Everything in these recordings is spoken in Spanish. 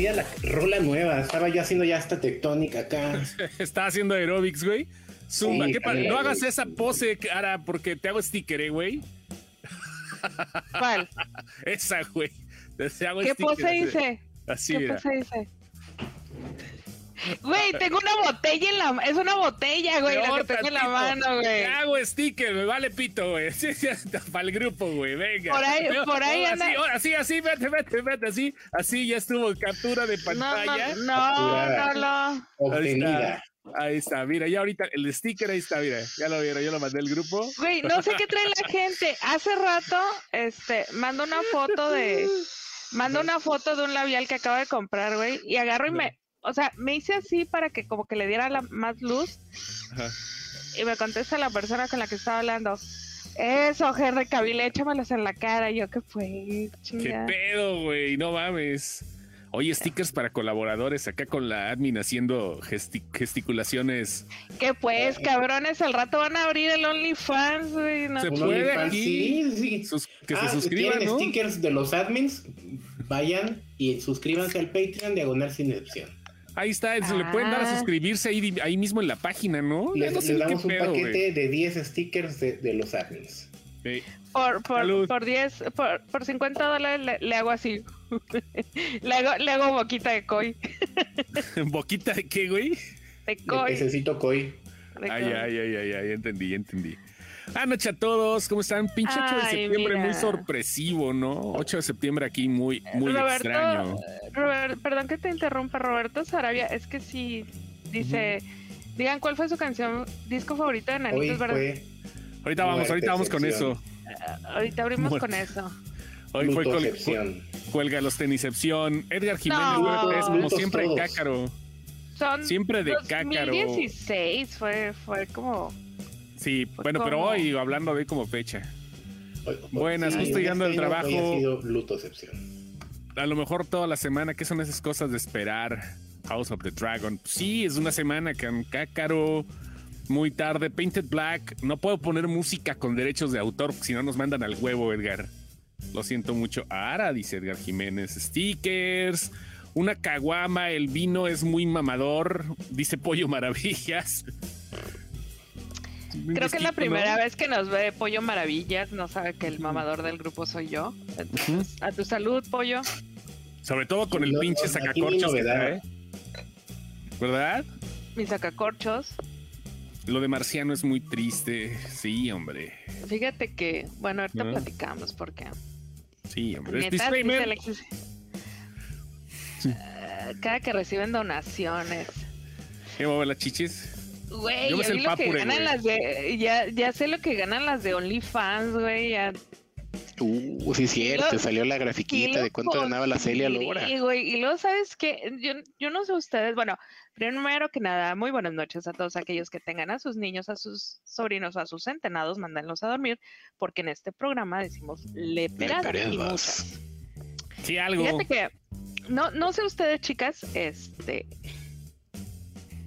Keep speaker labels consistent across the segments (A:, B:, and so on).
A: la rola nueva. Estaba yo haciendo ya esta tectónica acá.
B: Estaba haciendo aerobics, güey. Zumba,
A: Sí,
B: ¿qué pa-
A: también,
B: No hagas esa pose, cara, porque te hago sticker, eh, güey.
C: ¿Cuál?
B: Esa, güey. Te hago
C: ¿Qué
B: sticker,
C: pose hice?
B: Así,
C: ¿Qué
B: mira.
C: pose hice? Güey, tengo una botella en la es una botella, güey, la que tengo en la mano, güey.
B: Hago sticker, me vale pito, güey. Sí, sí, Para el grupo, güey, venga.
C: Por ahí-
B: No,
C: por ahí
B: no,
C: anda-
B: Así, así, así, vete, vete, vete, así. Así ya estuvo captura de
C: No,
B: pantalla.
C: no, no, no, no.
A: Obtenida.
B: Ahí está, mira, ya ahorita el sticker ahí está, mira. Ya lo vieron, yo lo mandé al grupo.
C: Güey, no sé qué trae la gente. Hace rato, este, mando una foto de, mando una foto de un labial que acabo de comprar, güey, y agarro y me, o sea, me hice así para que como que le diera la, más luz,
B: Ajá.
C: y me contesta la persona con la que estaba hablando. Eso, Henry Cavill, échamelos en la cara. Y yo, ¿qué fue?
B: ¿Qué pedo, güey? No mames. Oye, stickers para colaboradores acá con la admin haciendo gesti- gesticulaciones.
C: ¿Qué pues, cabrones? Al rato van a abrir el OnlyFans, güey. No.
B: Se puede aquí.
A: Sí, sí.
B: Sus- que
A: Ah,
B: se suscriban,
A: ¿quieren
B: ¿no?
A: stickers de los admins? Vayan y suscríbanse al Patreon Diagonal Sin Excepción.
B: Ahí está, se le pueden dar a
C: Ah.
B: suscribirse ahí, ahí mismo en la página, ¿no?
A: Les,
B: no sé
A: les damos un
B: pedo,
A: paquete de 10 stickers de, de los.
B: Eh,
C: Por, por, por 10, por, por 50 dólares le, le hago así. le, hago, le hago boquita de koi.
B: ¿Boquita de qué, güey?
C: De koi.
A: pececito koi.
B: Ay,
C: koi.
B: ay, ay, ay, ay, ya entendí, ya entendí. Buenas noches a todos, ¿cómo están? Pinche 8 de septiembre, muy sorpresivo, ¿no? 8 de septiembre aquí, muy, muy
C: Roberto,
B: extraño.
C: Robert- perdón que te interrumpa, Roberto Sarabia. Es que sí, dice. Digan cuál fue su canción, disco favorito de Nanitos Verdes.
A: fue
B: Ahorita vamos, ahorita vamos con eso.
C: Ahorita abrimos
B: Muerte.
C: con eso.
B: Hoy fue con,
A: Lutocepción.
B: Cuelga los tenicepción. Edgar Jiménez,
C: No.
B: es como siempre
A: todos.
B: cácaro.
C: Son
B: Siempre de cácaro.
C: 2016 fue, fue como.
B: Sí,
C: Pues,
B: bueno, pero hoy hablando de como fecha.
A: Hoy-
B: Buenas,
A: sí,
B: justo llegando del
A: año
B: trabajo.
A: Hoy ha sido lutocepción.
B: A lo mejor toda la semana, ¿qué son esas cosas de esperar? House of the Dragon. Sí, es una semana que cácaro. Muy tarde, Painted Black. No puedo poner música con derechos de autor, si no nos mandan al huevo, Edgar. Lo siento mucho. Ara, dice Edgar Jiménez. Stickers. Una caguama, el vino es muy mamador, dice Pollo Maravillas.
C: Creo que es la primera vez que nos ve Pollo Maravillas. No sabe que el mamador del grupo soy yo. Entonces, a tu salud, Pollo.
B: Sobre todo con el pinche sacacorchos que trae. ¿Verdad?
C: Mis sacacorchos.
B: Lo de Marciano es muy triste. Sí, hombre.
C: Fíjate que, bueno, ahorita
B: ¿No?
C: platicamos porque.
B: Sí, hombre. Es disclaimer.
C: Alexis, eh, cada que reciben donaciones.
B: ¿Qué mueve las chichis?
C: Güey, ya
B: sé
C: lo que ganan
B: güey.
C: las de. Ya, ya sé lo que ganan las de OnlyFans, güey. Ya
D: Uh, sí, cierto,
C: Lo-
D: salió la
C: Y
D: grafiquita de cuánto ganaba la Celia Lora.
C: conseguí, güey. Y luego, ¿sabes qué? Yo, yo no sé ustedes, bueno, primero que nada, muy buenas noches a todos aquellos que tengan a sus niños, a sus sobrinos, a sus centenados, mándenlos a dormir, porque en este programa decimos leperadas y
D: Leperadas.
C: muchas.
B: Sí, algo.
C: Fíjate que, no, no sé ustedes, chicas, este,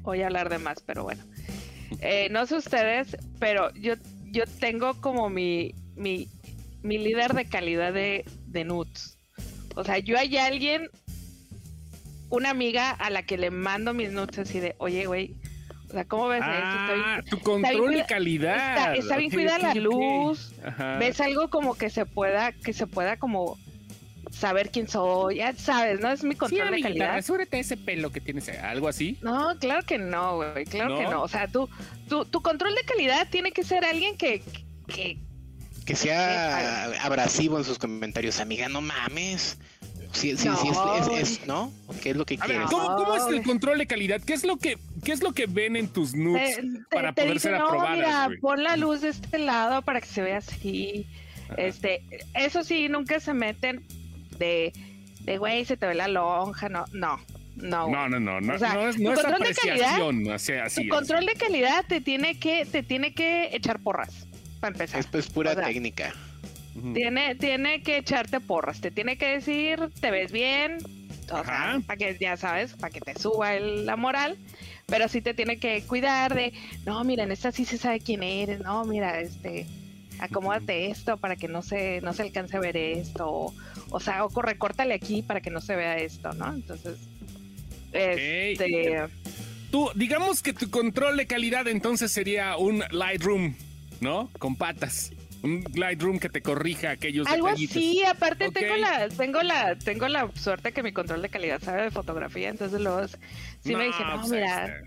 C: voy a hablar de más, pero bueno. Eh, no sé ustedes, pero yo, yo tengo como mi, mi, mi líder de calidad de, de nudes. O sea, yo hay alguien, una amiga a la que le mando mis nudes así de, oye, güey, o sea, ¿cómo ves esto? Está bien-
B: Ah, tu control de
C: cuida-
B: calidad.
C: Está, está bien
B: ok,
C: la luz,
B: Ajá.
C: ves algo como que se pueda, que se pueda como saber quién soy, ya sabes, ¿no? Es mi
B: Sí,
C: control de
B: amiguita,
C: calidad.
B: rasúrate ese pelo que tienes. Algo así.
C: No, claro que no, güey, claro que
B: ¿No?
C: no. O sea, tú, tu, tu control de calidad tiene que ser alguien que, que
D: Que sea abrasivo en sus comentarios, amiga, no mames. Sí, sí,
C: No.
D: sí, es, es- es- ¿no? ¿Qué es lo que
B: ver,
D: quieres?
B: ¿cómo, cómo es el control de calidad? ¿Qué es lo que, qué es lo que ven en tus nudes
C: te, te-
B: para
C: te
B: poder
C: dice,
B: ser
C: no,
B: aprobadas?
C: mira,
B: güey?
C: pon la luz de este lado para que se vea así.
B: Ajá.
C: Este, eso sí, nunca se meten de, de güey, se te ve la lonja, no, no, no.
B: No, no, no, no,
C: O sea,
B: no es,
C: tu
B: no es
C: control de calidad-
B: apreciación, o así
C: tu
B: es.
C: control de calidad te tiene que, te tiene que echar porras, para empezar.
D: Es pues pura
C: O sea,
D: técnica.
C: Tiene, tiene que echarte porras, te tiene que decir, te ves bien,
B: Ajá.
C: para que ya sabes, para que te suba el- la moral, pero sí te tiene que cuidar de, no, mira, en esta sí se sabe quién eres, no, mira, este, acomódate esto para que no se, no se alcance a ver esto, o, o sea, o recórtale aquí para que no se vea esto, ¿no? Entonces, este...
B: Tú, digamos que tu control de calidad entonces sería un Lightroom, ¿no? Con patas un Lightroom que te corrija aquellos
C: algo así aparte tengo la tengo la tengo la suerte que mi control de calidad sabe de fotografía entonces luego sí me dicen no pues, mira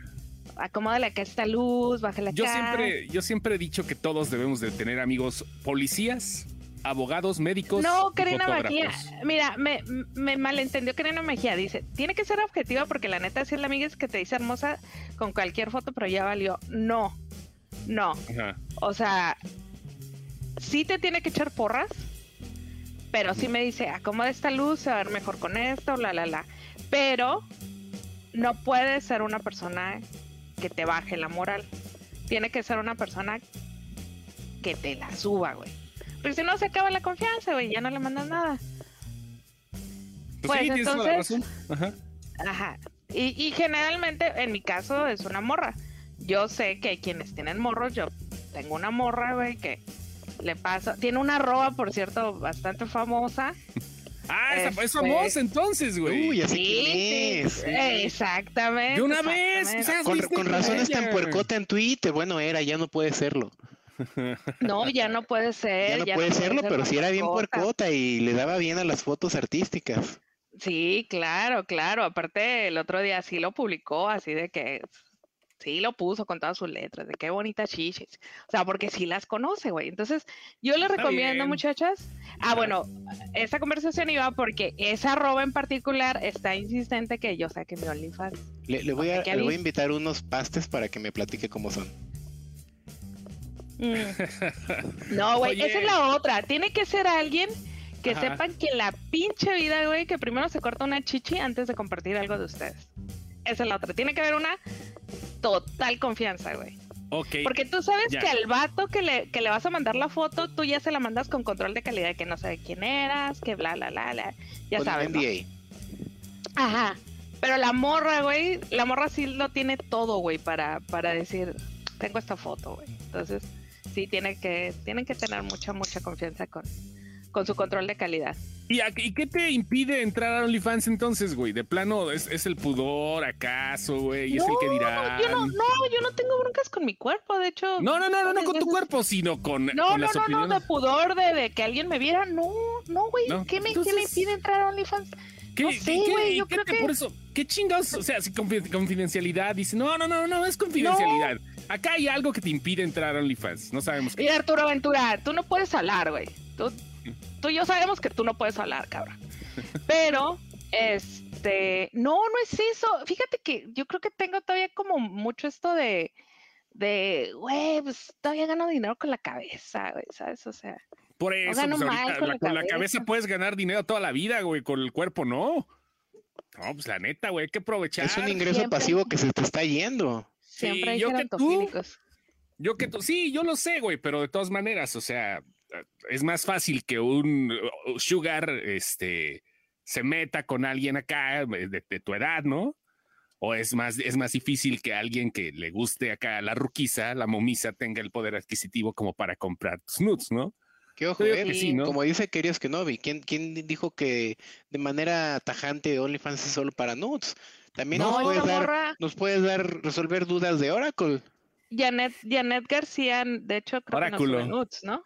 C: acomódale acá esta luz, bájale acá.
B: Yo siempre, yo siempre he dicho que todos debemos de tener amigos policías, abogados, médicos.
C: No, Karina Mejía, mira, me, me, malentendió Karina Mejía, dice, tiene que ser objetiva porque la neta si es la amiga es que te dice hermosa con cualquier foto, pero ya valió. No, no. O sea, sí te tiene que echar porras, pero sí me dice, acomoda esta luz, se va a ver mejor con esto, la, la, la. Pero no puede ser una persona que te baje la moral. Tiene que ser una persona que te la suba, güey. Porque si no se acaba la confianza, güey, ya no le mandas nada.
B: Pues, pues entonces,
C: Ajá. Ajá. Y, y, generalmente, en mi caso, es una morra. Yo sé que hay quienes tienen morros. Yo tengo una morra, güey, que le pasa. Tiene una roba, por cierto, bastante famosa.
B: Ah, es este, famosa entonces, güey.
D: Uy, así que es.
C: Exactamente.
B: De una vez.
D: Con, razón está en puercota en Twitter. Bueno, era, ya no puede serlo.
C: No, ya no puede ser.
D: Ya no, puede, serlo, pero si era bien puercota y le daba bien a las fotos artísticas.
C: Sí, claro, claro. Aparte, el otro día sí lo publicó, así de que Sí, lo puso con todas sus letras, de qué bonitas chichis. O sea, porque sí las conoce, güey. Entonces, yo les recomiendo, muchachas. Ah, bueno, esta conversación iba porque esa arroba en particular está insistente que yo saque mi OnlyFans.
D: Le, le, voy a, le voy a invitar unos pastes para que me platique cómo son.
C: Mm. No, güey, esa es la otra. Tiene que ser alguien que sepan que la pinche vida, güey, que primero se corta una chichi antes de compartir algo de ustedes. Esa es la otra. Tiene que haber una total confianza, güey.
B: Ok.
C: Porque tú sabes que al vato que le, que le vas a mandar la foto, tú ya se la mandas con control de calidad, que no sabe quién eras, que bla, bla, bla, bla. Ya sabes. Ajá. Pero la morra, güey, la morra sí lo tiene todo, güey, para, para decir, tengo esta foto, güey. Entonces, sí, tiene que, tienen que tener mucha, mucha confianza con, con su control de calidad.
B: ¿Y, ¿Y, qué te impide entrar a OnlyFans entonces, güey? De plano, ¿es, el pudor acaso, güey? ¿Y es el que dirá?
C: No, yo no, no, yo no tengo broncas con mi cuerpo, de hecho.
B: No, no, no, no, no con tu cuerpo, sino con,
C: no,
B: con
C: no, no, no, de pudor de, que alguien me viera. No, no, güey. ¿Qué, me, ¿Qué me impide entrar a OnlyFans? ¿Qué, no sé, güey, yo creo que...
B: Por eso, ¿qué chingados? O sea, si confidencialidad, dice, no, no, no, no, es confidencialidad. Acá hay algo que te impide entrar a OnlyFans, no sabemos
C: qué. Y Arturo Aventura, tú no puedes hablar, güey. Tú tú y yo sabemos que tú no puedes hablar, cabrón. Pero, este, no, no es eso. Fíjate que yo creo que tengo todavía como mucho esto de, de, güey, pues todavía gano dinero con la cabeza, güey, ¿sabes? O sea.
B: Por eso, pues, con, la, cabeza puedes ganar dinero toda la vida, güey, con el cuerpo no. No, pues la neta, güey, hay que aprovechar.
D: Es un ingreso pasivo que se te está yendo.
C: Siempre hay yo que tú,
B: yo que tú, sí, yo lo sé, güey, pero de todas maneras, o sea, es más fácil que un sugar este, se meta con alguien acá eh, de, tu edad, ¿no? O es más, es más difícil que alguien que le guste acá la ruquiza, la momisa, tenga el poder adquisitivo como para comprar tus nudes, ¿no?
D: Qué ojo, eh, como dice Queridos Kenobi, ¿quién, ¿quién dijo que de manera tajante OnlyFans es solo para nudes? También nos, puedes dar, nos puedes dar, resolver dudas de Oracle.
C: Janet, Janet García, de hecho, creo
B: Oráculo.
C: que nudes, ¿no?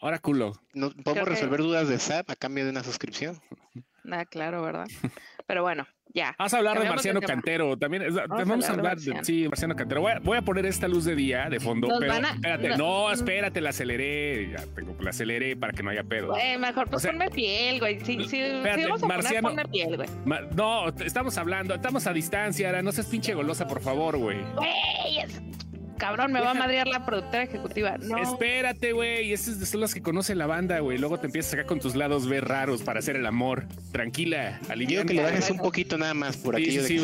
B: Oráculo.
D: No, podemos resolver dudas de SAP a cambio de una suscripción.
C: Ah, claro, ¿verdad? Pero bueno, ya.
B: Vas a hablar de Marciano Cantero. También vamos, a hablar de, sí, Marciano Cantero. Voy a, poner esta luz de día de fondo, pero espérate, no, espérate, la aceleré. Ya tengo la aceleré para que no haya pedo.
C: mejor pues ponme piel, güey. Sí, sí, vamos a Marciano, poner, piel, güey.
B: no, estamos hablando, estamos a distancia, ahora no seas pinche golosa, por favor, güey.
C: Güey, cabrón, me va a madrear la productora ejecutiva. No.
B: Espérate, güey. Esas son las que conoce la banda, güey. Luego te empiezas a sacar con tus lados ver raros para hacer el amor. Tranquila,
D: alivia. que le bajes un poquito nada más por aquí.
B: Sí,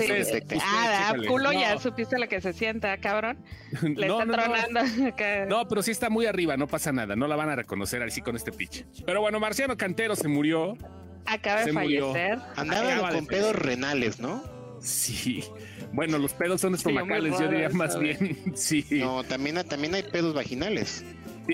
C: ah, culo, ya supiste lo que se sienta, cabrón. Le está tronando.
B: No. pero sí está muy arriba, no pasa nada. No la van a reconocer así con este pitch. Pero bueno, Marciano Cantero se murió.
C: Acaba de fallecer.
D: Andaba con pedos renales, ¿no?
B: Sí. Bueno, los pedos son estomacales, yo diría más bien. sí.
D: No, también, también hay pedos vaginales.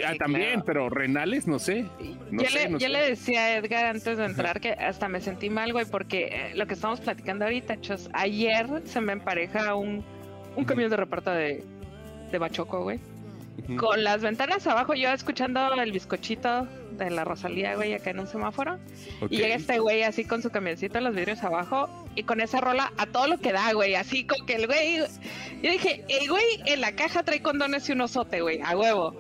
B: ah, también, pero renales, no sé.
C: yo, le, decía a Edgar antes de entrar que hasta me sentí mal, güey, porque eh, lo que estamos platicando ahorita, chos, ayer se me empareja un, un camión de reparto de, de Bachoco, güey. Con las ventanas abajo, yo escuchando el bizcochito de la Rosalía, güey, acá en un semáforo. Y llega este güey así con su camioncito, los vidrios abajo, y con esa rola a todo lo que da, güey, así con que el güey. Yo dije, el güey en la caja trae condones y un osote, güey, a huevo.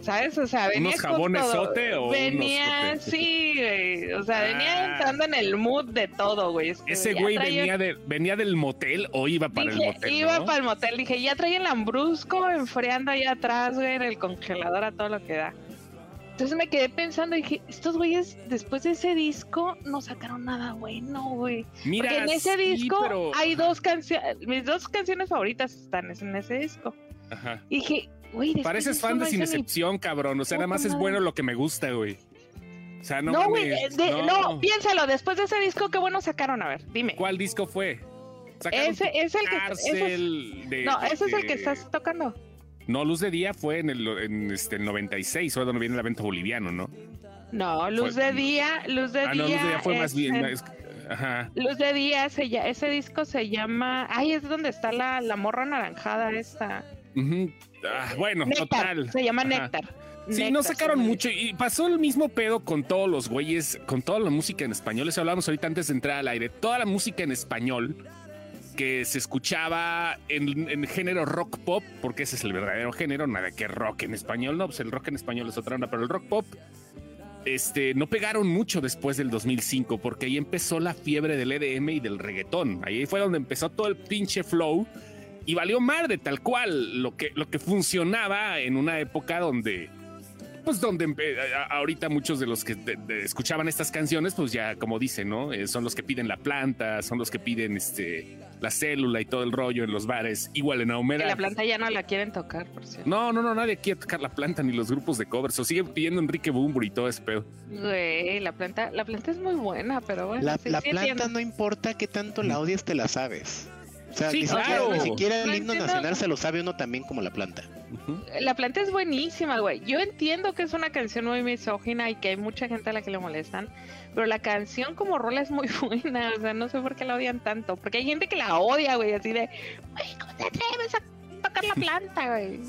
C: ¿Sabes? O sea, venía.
B: ¿Unos jabones sote o.?
C: Venía, sí, güey. O sea, venía ah. entrando en el mood de todo, güey.
B: Ese güey venía, de, venía del motel o iba para el motel.
C: Iba para el motel. Dije, ya trae el lambrusco enfriando ahí atrás, güey, en el congelador a todo lo que da. Entonces me quedé pensando y dije, estos güeyes después de ese disco no sacaron nada bueno, güey. Mira, Porque en ese disco hay dos canciones, mis dos canciones favoritas están en ese disco. Ajá. Y dije,
B: Pareces fan de Sin Excepción, cabrón. O sea, nada más es bueno lo que me gusta, güey. O sea, no.
C: No, güey, no. piénsalo. Después de ese disco, qué bueno sacaron. A ver, dime.
B: ¿Cuál disco fue?
C: Ese es el que. no, ese es el que estás tocando.
B: No, Luz de Día fue en el, en este, el 96, o donde viene el evento boliviano, ¿no?
C: No, Luz de Día, Luz de Día. Ah, no, Luz de Día
B: fue más bien.
C: ajá. Luz de Día, ese disco se llama. Ay, es donde está la, la morra anaranjada esta.
B: Ah, bueno, total.
C: Se llama Néctar.
B: Sí, no sacaron mucho y pasó el mismo pedo con todos los güeyes, con toda la música en español. Eso hablamos ahorita antes de entrar al aire. Toda la música en español que se escuchaba en, género rock pop, porque ese es el verdadero género, nada que rock en español, no, pues el rock en español es otra onda, pero el rock pop este, no pegaron mucho después del 2005, porque ahí empezó la fiebre del EDM y del reggaetón. Ahí fue donde empezó todo el pinche flow y valió madre tal cual lo que, lo que funcionaba en una época donde pues donde ahorita muchos de los que escuchaban estas canciones, pues ya como dicen, ¿no? Eh, son los que piden la planta, son los que piden este la célula y todo el rollo en los bares, igual en Ahumera.
C: la planta ya no la quieren tocar, por cierto.
B: No, no, no, nadie quiere tocar la planta ni los grupos de covers, o siguen pidiendo Enrique Bumbur y todo ese pedo.
C: Güey, la planta, la planta es muy buena, pero bueno.
D: La, planta no importa qué tanto la odies, te la sabes. O sea, ni, siquiera, el himno nacional se lo sabe uno también como la planta.
C: La planta es buenísima, güey. Yo entiendo que es una canción muy misógina y que hay mucha gente a la que le molestan, pero la canción como rola es muy buena. O sea, no sé por qué la odian tanto. Porque hay gente que la odia, güey, así de, güey, ¿cómo te atreves a tocar la planta, güey?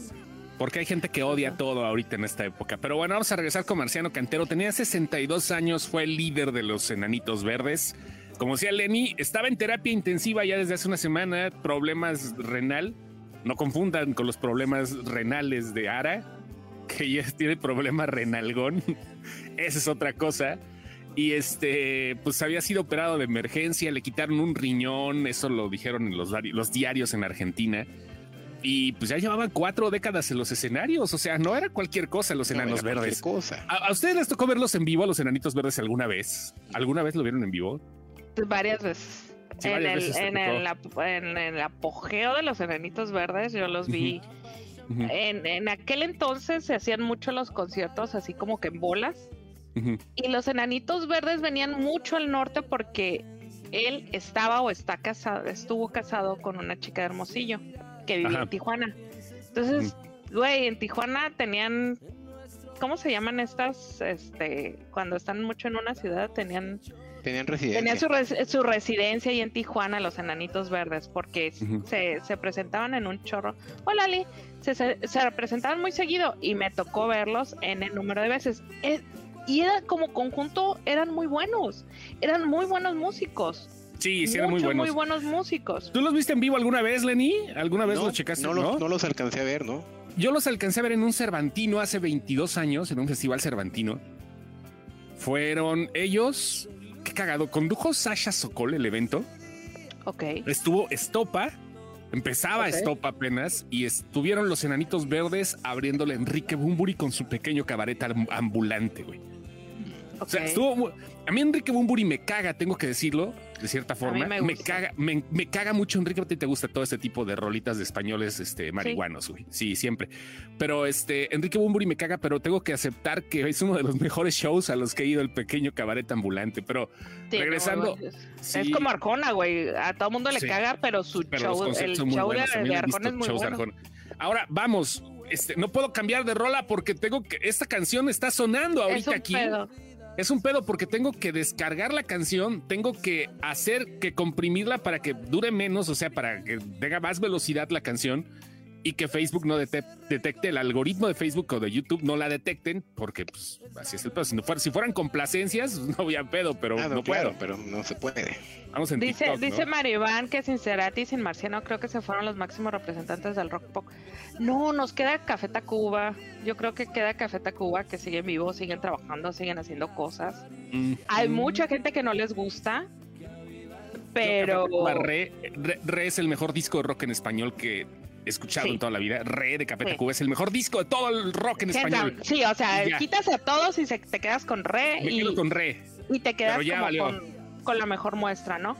B: Porque hay gente que odia todo ahorita en esta época. Pero bueno, vamos a regresar con Marciano Cantero. Tenía 62 años, fue el líder de los Enanitos Verdes. Como decía Lenny, estaba en terapia intensiva ya desde hace una semana, problemas renal. No confundan con los problemas renales de Ara, que ya tiene problema renalgón. Esa es otra cosa. Y este, pues había sido operado de emergencia, le quitaron un riñón, eso lo dijeron en los, los diarios en Argentina. Y pues ya llevaban cuatro décadas en los escenarios, o sea, no era cualquier cosa los enanos verdes.
D: Cosa.
B: ¿A, ¿A, ustedes les tocó verlos en vivo, a los enanitos verdes, alguna vez? ¿Alguna vez lo vieron en vivo?
C: Varias veces. en, el, en, el, apogeo de los enanitos verdes, yo los vi. en, en, aquel entonces se hacían mucho los conciertos así como que en bolas. Y los enanitos verdes venían mucho al norte porque él estaba o está casado, estuvo casado con una chica de Hermosillo que vivía en Tijuana. Entonces, güey, en Tijuana tenían ¿cómo se llaman estas? Este, cuando están mucho en una ciudad tenían
D: Tenían residencia.
C: Tenían su, residencia ahí en Tijuana, los enanitos verdes, porque se, presentaban en un chorro. Hola, Ali. Se, se, presentaban muy seguido y me tocó verlos en el número de veces. Eh, y era como conjunto, eran muy buenos. Eran muy buenos músicos.
B: Sí, sí, eran muy buenos.
C: muy buenos músicos.
B: ¿Tú los viste en vivo alguna vez, Lenny? ¿Alguna vez los checaste?
D: No, no, los alcancé a ver, ¿no?
B: Yo los alcancé a ver en un Cervantino hace 22 años, en un festival Cervantino. Fueron ellos, qué cagado. Condujo Sasha Sokol el evento.
C: Ok.
B: Estuvo Estopa. Empezaba Estopa apenas y estuvieron los enanitos verdes abriéndole a Enrique Bumburi con su pequeño cabaret ambulante, güey. O sea, estuvo. A mí Enrique Bumburi me caga, tengo que decirlo de cierta forma. Me, caga, me, caga mucho, Enrique, a ti te gusta todo este tipo de rolitas de españoles este, marihuanos, güey. Sí. siempre. Pero este, Enrique Bumburi me caga, pero tengo que aceptar que es uno de los mejores shows a los que he ido el pequeño cabaret ambulante. Pero regresando.
C: es como Arjona, güey. A todo mundo le caga, pero su show, el show de, Arjona es muy bueno.
B: Ahora, vamos, este, no puedo cambiar de rola porque tengo que, esta canción está sonando ahorita aquí. Es un pedo porque tengo que descargar la canción, tengo que hacer que comprimirla para que dure menos, o sea, para que tenga más velocidad la canción y que Facebook no detecte, el algoritmo de Facebook o de YouTube no la detecten, porque pues así es el pedo. Si, no si fueran complacencias, no había pedo, pero no, puedo.
D: Pero no se puede.
C: Vamos en dice TikTok, dice Maribán que sin Cerati y sin Marciano creo que se fueron los máximos representantes del rock pop. No, nos queda Café Tacuba. Yo creo que queda Café Tacuba que siguen vivos, siguen trabajando, siguen haciendo cosas. Hay mucha gente que no les gusta. Pero.
B: Re, Re, es el mejor disco de rock en español que escuchado en toda la vida. Re de Café Tacuba es el mejor disco de todo el rock en español.
C: Sí, o sea, quitas a todos y se, te quedas con Re. y,
B: con Re.
C: Y te quedas con, la mejor muestra, ¿no?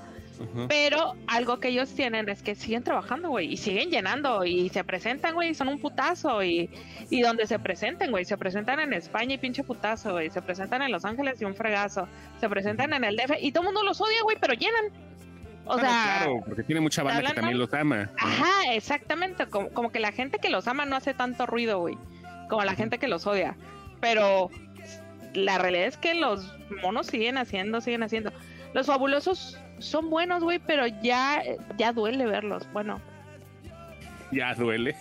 C: Pero algo que ellos tienen es que siguen trabajando, güey, y siguen llenando, y se presentan, güey, y son un putazo, y, y donde se presenten, güey, se presentan en España y pinche putazo, güey, se presentan en Los Ángeles y un fregazo, se presentan en el DF, y todo el mundo los odia, güey, pero llenan. O sea,
B: claro, porque tiene mucha banda que también los ama.
C: Ajá, exactamente. Como, que la gente que los ama no hace tanto ruido, güey. Como la gente que los odia. Pero la realidad es que los monos siguen haciendo, siguen haciendo. Los fabulosos son buenos, güey, pero ya, ya duele verlos. Bueno.
B: Ya duele.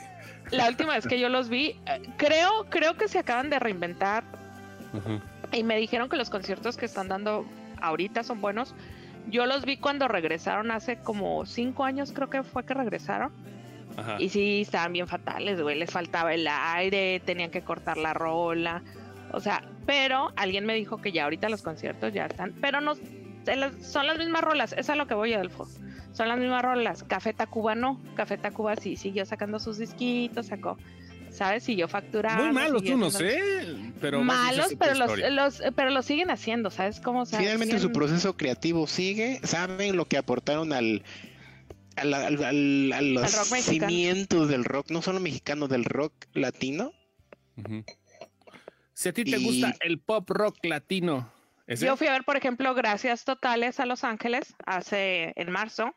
C: La última vez que yo los vi, eh, creo, creo que se acaban de reinventar. Y me dijeron que los conciertos que están dando ahorita son buenos yo los vi cuando regresaron hace como cinco años, creo que fue que regresaron. Y sí, estaban bien fatales, güey. Les faltaba el aire, tenían que cortar la rola. O sea, pero alguien me dijo que ya ahorita los conciertos ya están. Pero no, son las mismas rolas. Es a lo que voy, Adolfo. Son las mismas rolas. Café Tacuba no. Café Tacuba sí siguió sacando sus disquitos, sacó ¿sabes? Si yo facturaba.
B: Muy malos tú, no sé. Pero
C: malos, pero los, pero los siguen haciendo, ¿sabes cómo?
D: Finalmente su proceso creativo sigue, saben lo que aportaron al, al, al, a los cimientos del rock, no solo mexicano, del rock latino.
B: Si a ti te gusta el pop rock latino.
C: Yo fui a ver, por ejemplo, Gracias Totales a Los Ángeles hace en marzo.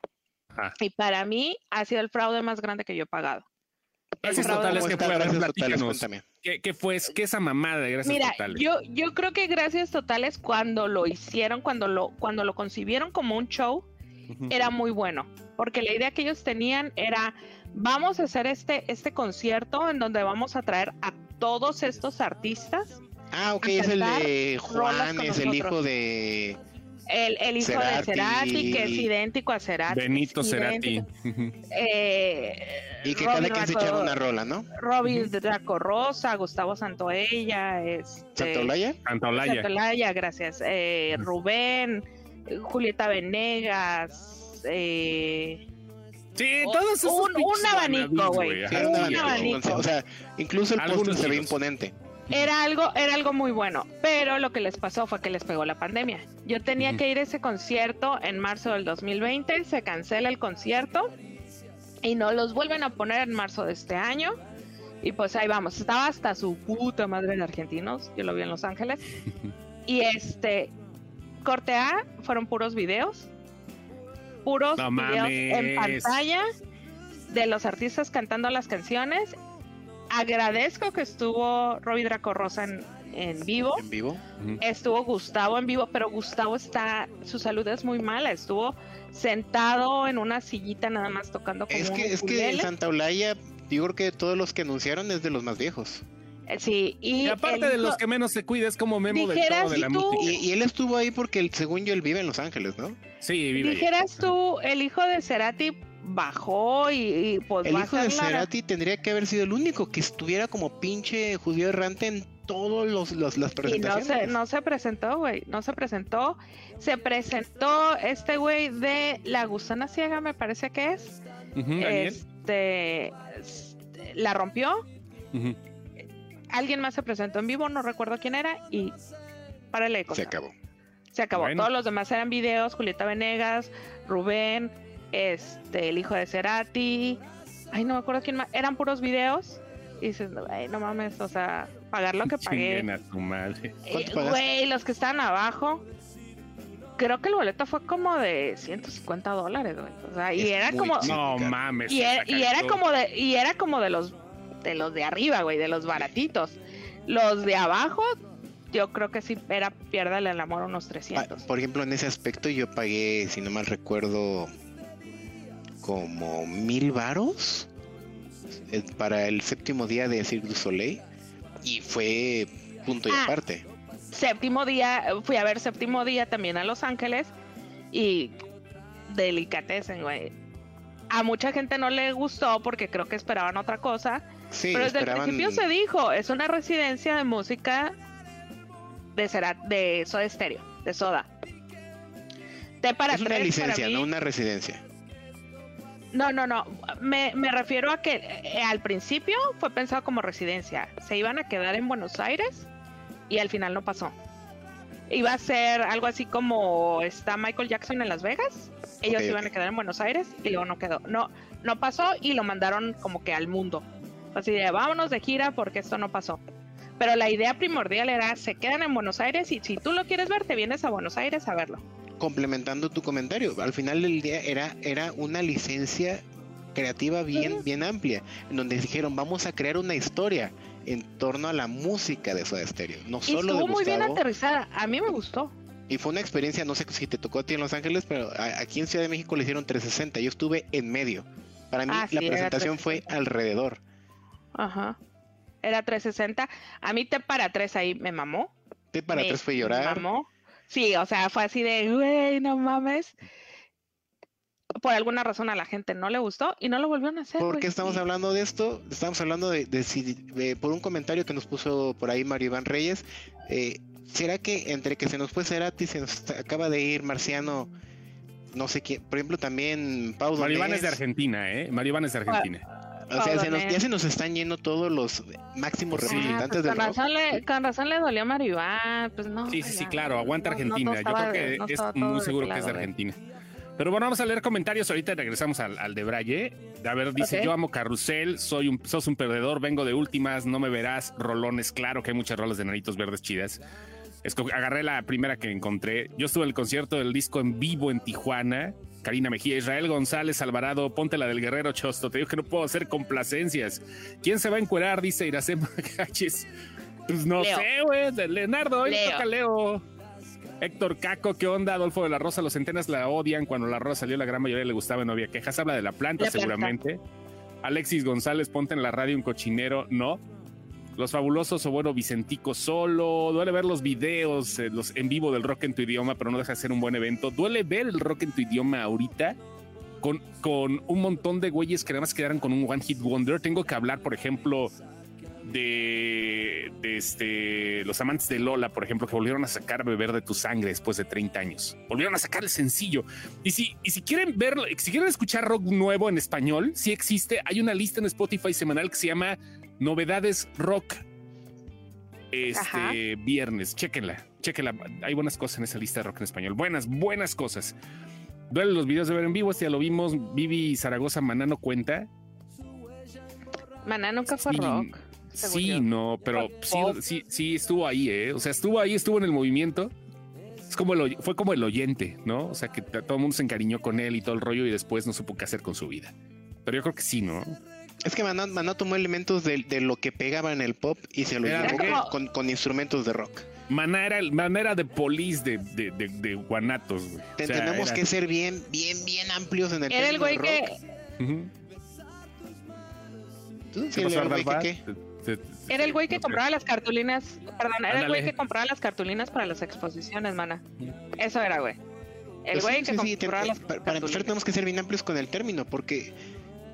C: Y para mí ha sido el fraude más grande que yo he pagado.
B: Gracias totales que fue, ¿Qué, fue? ¿Qué esa mamada de gracias
C: Mira,
B: totales?
C: Yo, yo creo que gracias totales cuando lo hicieron, cuando lo, cuando lo concibieron como un show, era muy bueno. Porque la idea que ellos tenían era vamos a hacer este, este concierto en donde vamos a traer a todos estos artistas.
D: Ah, ok, es el de Juan, es el hijo de
C: el, el hijo de Cerati, que es idéntico a Cerati.
B: Benito Cerati.
C: Eh,
D: y que cada quien se echaba una rola, ¿no?
C: Robin Draco Rosa, Gustavo Santoella, este,
D: ¿Santolaya?
B: Santolaya.
C: Santolaya, gracias. Eh, Rubén, Julieta Venegas, eh,
B: Sí, todos
C: un, un abanico, güey. un abanico.
D: O sea, incluso el póster se ve imponente
C: era algo, era algo muy bueno, pero lo que les pasó fue que les pegó la pandemia. Yo tenía que ir a ese concierto en marzo del 2020, se cancela el concierto y no los vuelven a poner en marzo de este año. Y pues ahí vamos, estaba hasta su puta madre en argentinos, yo lo vi en Los Ángeles. y este, corte A, fueron puros videos, puros videos en pantalla de los artistas cantando las canciones agradezco que estuvo Robbie Draco Rosa en, vivo.
D: En vivo.
C: Estuvo Gustavo en vivo, pero Gustavo está, su salud es muy mala. Estuvo sentado en una sillita nada más tocando como
D: Es que, es que Santa Olaya, yo creo que todos los que anunciaron es de los más viejos.
C: Eh, sí, y,
B: aparte de los que menos se cuida, es como Memo del todo de la música.
D: Y, él estuvo ahí porque, según yo, él vive en Los Ángeles, ¿no?
B: Sí, vive
C: Dijeras tú, el hijo de Cerati bajó y, pues
D: el hijo de Cerati tendría que haber sido el único que estuviera como pinche judío errante en todos los, las presentaciones.
C: Y no se, no se presentó, güey, no se presentó. Se presentó este güey de La Gusana Ciega, me parece que es. este la rompió. Alguien más se presentó en vivo, no recuerdo quién era, y para el
D: Se acabó.
C: Se acabó. Todos los demás eran videos, Julieta Venegas, Rubén, este, el hijo de Cerati, ay, no me acuerdo quién más, eran puros videos. Y dices, ay, no mames, o sea, pagar lo que pagué. Eh, güey, los que estaban abajo, creo que el boleto fue como de 150 dólares, güey. O sea, y era como.
B: No mames.
C: Y, era, y era como de, y era como de los de los de arriba, güey, de los baratitos. Los de abajo, yo creo que sí era piérdale el amor unos 300.
D: Por ejemplo, en ese aspecto yo pagué, si no mal recuerdo, como mil varos eh, para el séptimo día de Cirque du Soleil y fue punto y ah, aparte.
C: Séptimo día, fui a ver séptimo día también a Los Ángeles y delicatecen, güey. A mucha gente no le gustó porque creo que esperaban otra cosa. pero desde el principio se dijo, es una residencia de música de, Cera, de Soda Stereo, de Soda.
D: para es una licencia, no una residencia.
C: No, no, no. Me, refiero a que eh, al principio fue pensado como residencia. Se iban a quedar en Buenos Aires y al final no pasó. Iba a ser algo así como está Michael Jackson en Las Vegas. Ellos iban a quedar en Buenos Aires y luego no quedó. No, no pasó y lo mandaron como que al mundo. Así de vámonos de gira porque esto no pasó. Pero la idea primordial era se quedan en Buenos Aires y si tú lo quieres ver te vienes a Buenos Aires a verlo
D: complementando tu comentario, al final del día era, era una licencia creativa bien, bien amplia, en donde dijeron vamos a crear una historia en torno a la música de Soda Stereo. No y solo
C: estuvo muy bien aterrizada, a mí me gustó.
D: Y fue una experiencia, no sé si te tocó a ti en Los Ángeles, pero aquí en Ciudad de México le hicieron 360, yo estuve en medio. Para mí ah, la presentación fue alrededor.
C: Ajá. Era 360. A mí te para tres ahí me mamó.
D: Te para tres fue llorar. Me mamó.
C: Sí, o sea, fue así de, güey, no mames. Por alguna razón a la gente no le gustó y no lo volvieron a hacer.
D: ¿Por qué estamos hablando de esto? Estamos hablando de, si, por un comentario que nos puso por ahí Mario Iván Reyes. Eh, ¿Será que entre que se nos fue Cerati, se nos acaba de ir Marciano, no sé quién, por ejemplo también
B: Pau Mario Iván es de Argentina, ¿eh? Mario Iván es de Argentina.
D: O sea, se nos, ya se nos están yendo todos los máximos representantes pues,
C: con razón Le, con razón le dolió a Mario pues no.
B: Sí, sí, sí, claro, aguanta Argentina. Yo creo que es muy seguro que es de Argentina. Pero bueno, vamos a leer comentarios ahorita regresamos al, al de Braille. A ver, dice, yo amo Carrusel, soy un, sos un perdedor, vengo de últimas, no me verás, rolones, claro que hay muchas rolas de nanitos verdes chidas. Agarré la primera que encontré. Yo estuve en el concierto del disco en vivo en Tijuana Karina Mejía, Israel González Alvarado, ponte la del Guerrero Chosto. Te digo que no puedo hacer complacencias. ¿Quién se va a encuerar? Dice Iracema Gaches. Pues no sé, güey. Leonardo, hoy toca Leo. Héctor Caco, ¿qué onda? Adolfo de la Rosa, los centenas la odian. Cuando la Rosa salió, la gran mayoría le gustaba, no había quejas. Habla de la planta, seguramente. Alexis González, ponte en la radio un cochinero. No. Los fabulosos o bueno, Vicentico solo. Duele ver los videos eh, los en vivo del rock en tu idioma, pero no deja de ser un buen evento. Duele ver el rock en tu idioma ahorita con, con un montón de güeyes que nada más quedaran con un One Hit Wonder. Tengo que hablar, por ejemplo, de, este, los amantes de Lola, por ejemplo, que volvieron a sacar Beber de tu sangre después de 30 años. Volvieron a sacar el sencillo. Y si, y si quieren verlo, si quieren escuchar rock nuevo en español, sí existe. Hay una lista en Spotify semanal que se llama Novedades Rock. Este viernes, chéquenla, chéquenla. Hay buenas cosas en esa lista de rock en español. Buenas, buenas cosas. Duelen los videos de ver en vivo. Este ya lo vimos. Vivi Zaragoza Manano cuenta.
C: Manano nunca fue rock.
B: Sí, no, pero sí, sí, sí, estuvo ahí, ¿eh? O sea, estuvo ahí, estuvo en el movimiento. Es como el, fue como el oyente, ¿no? O sea, que todo el mundo se encariñó con él y todo el rollo y después no supo qué hacer con su vida. Pero yo creo que sí, ¿no?
D: Es que Maná, tomó elementos de, lo que pegaba en el pop y se lo llevó con, instrumentos de rock.
B: Maná era, manera de polis de, de, de, guanatos, güey.
D: Tenemos que ser bien, bien, bien amplios en el Era el güey que...
C: Era el güey que compraba las cartulinas, perdón, era el güey que compraba las cartulinas para las exposiciones, mana. Eso era, güey. El pues güey que compraba las
D: para, para empezar tenemos que ser bien amplios con el término, porque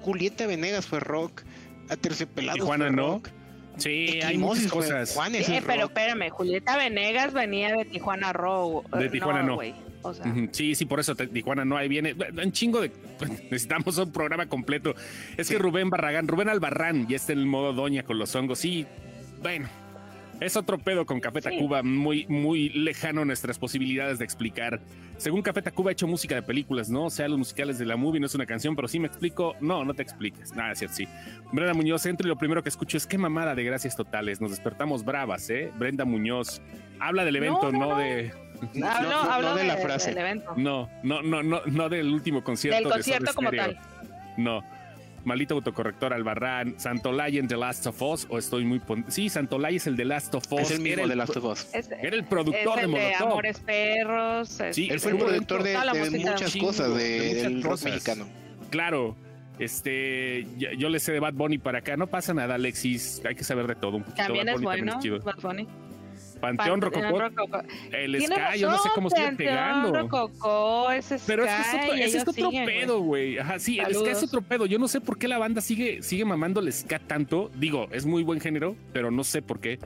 D: Julieta Venegas fue rock, Aterciopelado Tijuana fue no. Rock.
B: Sí, hay muchas cosas.
C: sí, pero espérame, Julieta Venegas venía de Tijuana Rock.
B: De Tijuana no. O sea. Sí, sí, por eso Tijuana no, ahí viene un chingo de... Necesitamos un programa completo. Es que Rubén Barragán, Rubén Albarrán ya está en el modo doña con los hongos. Sí, bueno, es otro pedo con Café Tacuba, muy, muy lejano a nuestras posibilidades de explicar. Según Café Tacuba ha hecho música de películas, ¿no? O sea, los musicales de la movie no es una canción, pero sí me explico. No, no te expliques. Nada, es cierto, sí. Brenda Muñoz entro y lo primero que escucho es qué mamada de gracias totales. Nos despertamos bravas, ¿eh? Brenda Muñoz habla del evento, no, de.
C: No, no, de, la frase.
B: No, no, no, no, no del último concierto.
C: Del concierto como tal.
B: No. Maldito autocorrector Albarrán, Santolaya en The Last of Us, o estoy muy... pon- Sí, Santolaya es el de Last of Us.
D: Es el mismo de Last of Us.
C: Es,
B: Era el
C: es
B: productor de
C: el de
B: Molotov.
C: Amores Perros.
B: Sí,
C: este,
D: Él fue el productor de, de
C: música.
D: muchas
B: Chingo,
D: cosas de-
B: de muchas
D: del rock
B: cosas.
D: mexicano.
B: Claro, este, yo, yo le sé de Bad Bunny para acá, no pasa nada, Alexis, hay que saber de todo un poquito.
C: También
B: Bad
C: es
B: Bunny también
C: bueno.
B: chido.
C: Bad Bunny.
B: Panteón
C: Panteón
B: Rococó,
C: Rococó.
B: el
C: Tiene
B: Sky, yo no sé cómo sigue
C: Panteón
B: pegando.
C: Rococó, ese
B: Pero es que es
C: Sky,
B: otro, ese es otro
C: siguen,
B: pedo, güey. Ajá, sí, el Ska es otro pedo. Yo no sé por qué la banda sigue, sigue mamando el Ska tanto. Digo, es muy buen género, pero no sé por qué.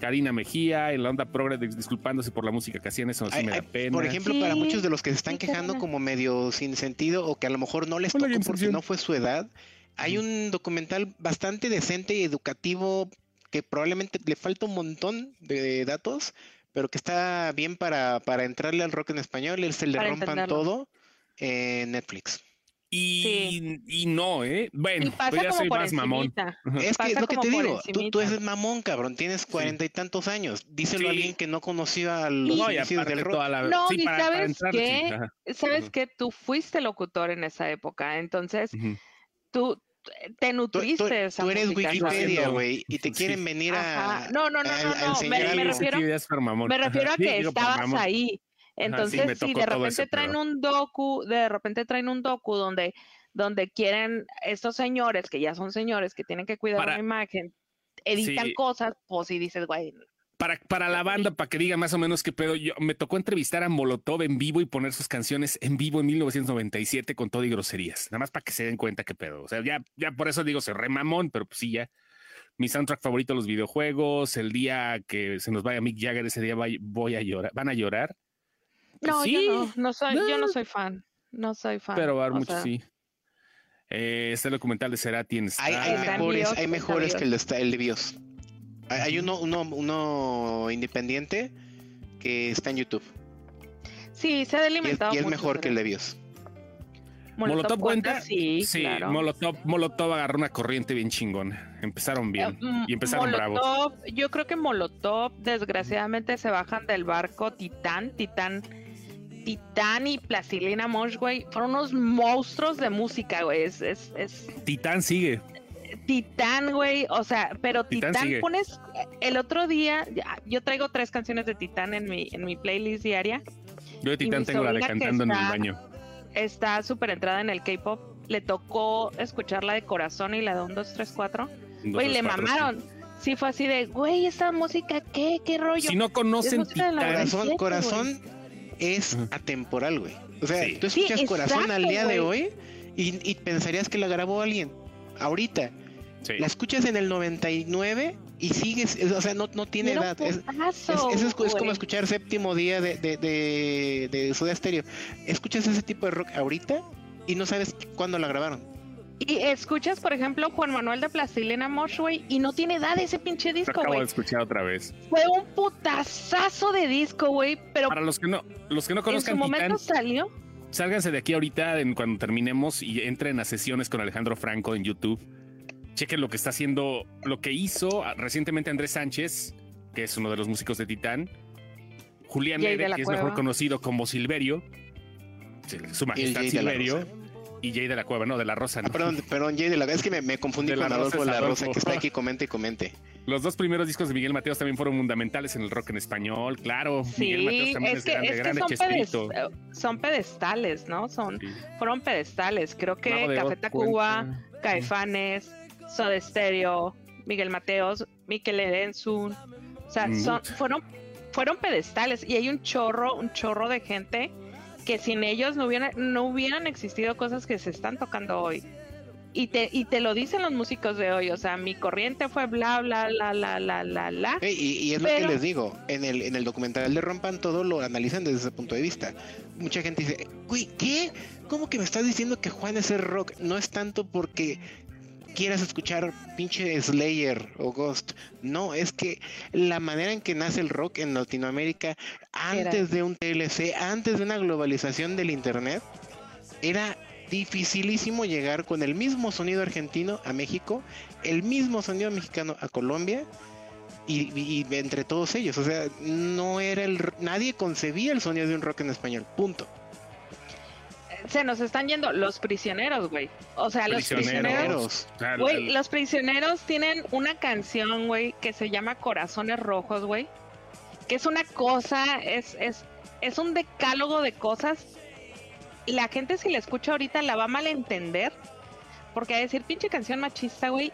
B: Karina Mejía, en la onda progre, dis- disculpándose por la música que hacían, eso sí
D: Hay-
B: me da pena.
D: por ejemplo,
C: Sí,
D: para muchos de los que se están
C: sí,
D: quejando
C: Karina.
D: como medio sin sentido o que a lo mejor no les
B: Hola,
D: tocó porque no fue su edad, hay un documental bastante decente y educativo que probablemente le falta un montón de datos, pero que está bien para, para entrarle al rock en español, es el de
C: Para
D: Rompan
C: entenderlo.
D: Todo en Netflix.
B: y, y no, ¿eh? Bueno,
C: Y pasa
B: pues ya soy más mamón.
C: encimita.
D: Es que es lo que te digo, tú, tú eres mamón, cabrón, tienes cuarenta y tantos años. Díselo a
B: Sí.
D: alguien que no conoció a los
B: No,
D: del rock.
B: toda la...
C: No,
B: sí,
C: y
B: para, para
C: ¿sabes
B: entrar, sí, ajá.
C: Sabes que tú fuiste locutor en esa época, entonces tú te
D: Tú,
C: nutriste
D: tú-
C: esa
D: tú eres. Wikipedia, güey, y te
B: Sí.
D: quieren venir a,
C: Ajá. No, no, no,
D: a-
C: no,
D: a
C: no, me, refiero, me a
B: Sí,
C: que
B: digo, por
C: estabas ahí. Entonces,
B: me
C: si de repente traen
B: pedo.
C: un docu, de repente traen un docu donde, donde quieren estos señores, que ya son señores, que tienen que cuidar
B: Para-
C: una imagen, editan
B: Sí.
C: cosas, pues y dices, güey,
B: Para, para la banda, para que diga más o menos qué pedo, yo me tocó entrevistar a Molotov en vivo y poner sus canciones en vivo en 1997 con todo y groserías. Nada más para que se den cuenta qué pedo. O sea, ya, ya por eso digo, se remamón, pero pues sí, ya. Mi soundtrack favorito, los videojuegos. El día que se nos vaya Mick Jagger, ese día voy a llorar. ¿Van a llorar?
C: no,
B: Sí.
C: yo no, no soy, yo no
B: No.
C: soy fan, no soy fan.
B: pero va a haber
C: o
B: mucho,
C: sea,
B: sí. Eh, este documental de Cerati en
D: Hay, hay
B: Star.
C: Está en
D: mejores, hay mejores que el de, el de BIOS. Hay, uno, uno, uno independiente que está en YouTube.
C: Sí, se ha
D: Y es,
C: delimitado
D: y es
C: mucho,
D: mejor que
C: pero-
D: de BIOS.
B: ¿Molotov cuenta?
C: Sí,
B: Sí,
C: claro.
B: Molotov, Molotov agarró una corriente bien chingón. Empezaron bien.
C: Eh, mm,
B: y empezaron bravos.
C: Molotov, Yo creo que Molotov, desgraciadamente, se bajan del barco Titán, Titán, Titán y Plastilina Mosh, güey. Fueron unos monstruos de música, güey. Es, es, es
B: Titán sigue.
C: Titán, güey. O sea, pero
B: Titán
C: pones. El otro día, yo traigo tres canciones de Titán en mi, en mi playlist diaria.
B: Yo de Titán tengo la de cantando en el baño.
C: Está súper entrada en el K-pop. Le tocó escuchar la de Corazón y la de 1, 2, 3, 4.
B: Un, dos,
C: Güey, le
B: cuatro,
C: mamaron. Sí, fue así de, güey, esa música, ¿qué? ¿Qué rollo?
B: Si no conocen Titán.
D: Corazón,
C: siete,
D: corazón es atemporal, güey. O sea,
B: Sí.
D: tú escuchas
C: Sí,
D: corazón al día de hoy y, y pensarías que la grabó alguien. Ahorita.
B: sí.
D: La escuchas en el 99 y sigues, es- o sea, no, no tiene edad. Es, es, es- es como escuchar séptimo día de, de, de, de Soda Stereo. Escuchas ese tipo de rock ahorita y no sabes cuándo la grabaron.
C: Y escuchas, por ejemplo, Juan Manuel de Plastilina Mosh, güey, y no tiene edad ese pinche
B: Lo
C: disco,
B: acabo de escuchar otra vez.
C: Fue un putazazo de disco, güey, pero
B: Para los que no, los que no
C: en su
B: conozcan
C: momento
B: Titán,
C: salió.
B: Sálganse de aquí ahorita en, cuando terminemos y entren a sesiones con Alejandro Franco en YouTube. Chequen lo que está haciendo, lo que hizo recientemente Andrés Sánchez, que es uno de los músicos de Titán. Julián
C: Jay de
B: Nere,
C: la
B: que es mejor conocido como Silverio. Su majestad Silverio. Y Jay de la Cueva, no, de la Rosa.
D: Ah, perdón, perdón, Jay de la es que me, me confundí
B: De la
D: con
B: Rosa
D: Adolfo de la Rosa, que está aquí, comente y comente.
B: Los dos primeros discos de Miguel Mateos también fueron fundamentales en el rock en español, claro. Miguel Mateos
C: Sí,
B: también
C: es que,
B: grande,
C: es que
B: grande
C: son,
B: Chespirito.
C: son pedestales, ¿no? Son,
B: Sí.
C: fueron pedestales. Creo que Café
B: Oz
C: Tacuba,
B: cuenta.
C: Caifanes, Soda Stereo, Miguel Mateos, Miquel Erensun. O sea, son, fueron, fueron pedestales. Y hay un chorro, un chorro de gente que sin ellos no hubieran, no hubieran existido cosas que se están tocando hoy. Y te, y te lo dicen los músicos de hoy. O sea, mi corriente fue bla, bla, la, la, la, la, la.
D: Y, y es lo que les digo, en el, en el documental de Rompan todo lo analizan desde ese punto de vista. Mucha gente dice, güey, ¿qué? ¿Cómo que me estás diciendo que Juan es el rock? No es tanto porque quieras escuchar pinche Slayer o Ghost. No, es que la manera en que nace el rock en Latinoamérica, antes de un TLC, antes de una globalización del Internet, era dificilísimo llegar con el mismo sonido argentino a México, el mismo sonido mexicano a Colombia y, y- y entre todos ellos, o sea, no era el nadie concebía el sonido de un rock en español, punto.
C: se nos están yendo los prisioneros, güey. O sea, los prisioneros.
B: Claro,
C: Güey, los prisioneros tienen una canción, güey, que se llama Corazones Rojos, güey. Que es una cosa, es, es, es un decálogo de cosas. Y la gente si la escucha ahorita la va a malentender. Porque va a decir, pinche canción machista, güey.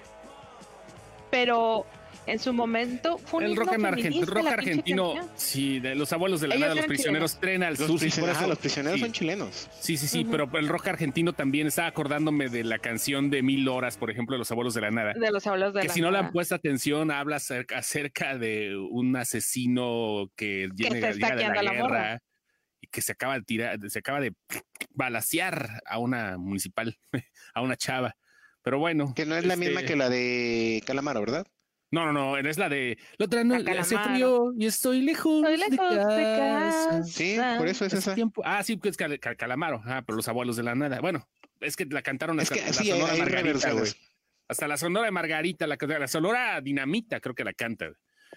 C: Pero en su momento fue un
B: el rock,
C: feminista,
B: rock argentino,
C: canción.
B: sí, de los abuelos de la
C: Ellos
B: nada, los prisioneros tren al
D: Los,
B: sur.
D: ah, los prisioneros
B: sí.
D: son chilenos.
B: Sí, sí, sí, pero el rock argentino también estaba acordándome de la canción de Mil Horas, por ejemplo, de los abuelos de la nada.
C: De los abuelos de
B: que
C: la
B: si no le han puesto atención, habla acerca, acerca de un asesino que llega,
C: está
B: llega de la
C: estaqueando a la
B: guerra
C: morra.
B: Que se acaba de tirar, se acaba de balasear a una municipal, a una chava. Pero bueno.
D: Que no es la misma
B: este,
D: que la de Calamaro, ¿verdad?
B: No, no, no, es la de la otra no,
C: La
B: hace frío y estoy lejos,
C: Estoy lejos de casa.
D: Sí, por eso es
B: Hace
D: esa.
B: tiempo- Ah, sí, que es Cal- Cal- Calamaro. Ah, pero los abuelos de la nada. Bueno, es que la cantaron
D: Es
B: hasta
D: que
B: la
D: sí,
B: Sonora
D: hay
B: Margarita, güey. Hasta la Sonora de Margarita, la, la Sonora Dinamita, creo que la canta. güey.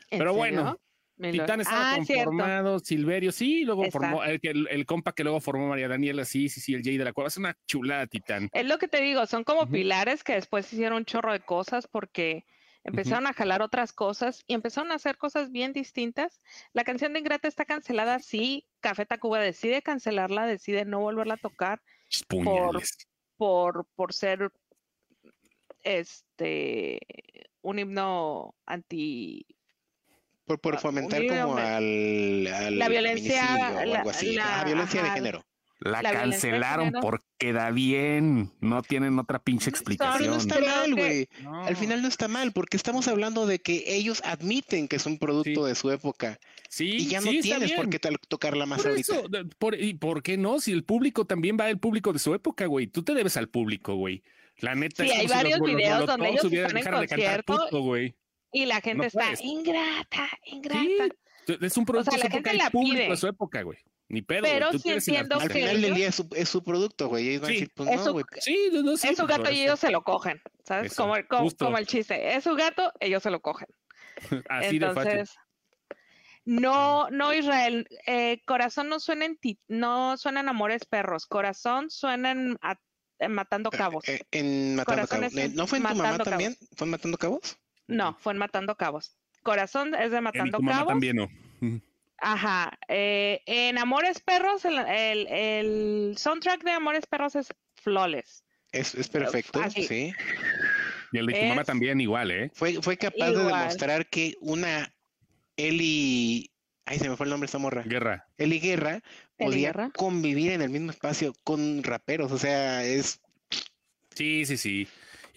C: ¿En
B: Pero bueno,
C: lo-
B: Titán estaba
C: Ah, cierto.
B: conformado, Silverio, sí, luego formó, el, que- el, el compa que luego formó María Daniela, sí, sí, sí, el Jay de la Cueva, es una chulada, Titán.
C: Es lo que te digo, son como pilares que después hicieron un chorro de cosas porque empezaron a jalar otras cosas y empezaron a hacer cosas bien distintas. La canción de Ingrata está cancelada, sí. Café Tacuba decide cancelarla, decide no volverla a tocar
B: Puñales.
C: por, por ser este un himno anti
D: Por, por
C: Ah,
D: fomentar
C: un
D: como
C: hombre.
D: al, al
C: La violencia, la-
D: algo así.
C: la-
D: Ah, violencia de género.
B: La, cancelaron porque da bien, no tienen otra pinche
D: Pero
B: explicación.
D: no está mal, güey.
B: No.
D: Al final no está mal, porque estamos hablando de que ellos admiten que es un producto
B: Sí.
D: de su época.
B: sí,
D: Y ya no
B: sí,
D: tienes por qué tal- tocarla más
B: Por
D: ahorita.
B: eso, por- ¿y por qué no? Si el público también va el público de su época, güey. Tú te debes al público, güey. La neta
C: Sí, hay varios videos donde ellos
B: hubieran
C: están en
B: dejado de cantar
C: concierto
B: puto, güey.
C: Y la gente
B: No
C: está
B: puedes.
C: ingrata, ingrata.
B: Sí, es un producto
C: sea,
B: de
C: la
B: su época,
C: gente
B: el
C: la
B: público
C: pide.
B: de su época, güey. Ni pedo.
C: Pero sí
B: el
C: entiendo
D: Al
C: que
D: final del día es su, es su producto, güey. Ellos van a
B: Sí.
D: decir, pues
C: Es
D: no,
C: su-
D: güey.
B: Sí, no, no, sí,
C: es su
B: pero
C: gato y ellos se lo cogen, ¿sabes?
B: Eso,
C: como, el, como,
B: justo.
C: como el chiste. Es su gato, ellos se lo cogen.
B: Así de fácil.
C: Entonces, no, no Israel, eh, corazón no suena en ti, no suenan amores perros, corazón suenan a- en matando cabos.
D: Eh, en Matando
C: Corazones
D: Cabos. Eh,
C: en
D: ¿No fue en tu mamá también? ¿Fue en Matando Cabos?
C: No, fue en matando cabos. Corazón es de
B: En
C: matando
B: tu mamá
C: cabos.
B: también, ¿no?
C: Ajá. eh, en Amores Perros, el, el, el soundtrack de Amores Perros es flawless.
D: Es, es perfecto,
C: así.
D: sí.
B: Y el de tu mamá
C: Es-
B: también igual, ¿eh?
D: Fue, fue capaz de demostrar que una Eli... Ay, se me fue el nombre de esta morra.
B: Guerra.
D: Eli Guerra
C: Eli
D: podía
C: Guerra.
D: convivir en el mismo espacio con raperos. O sea, es...
B: Sí, sí, sí.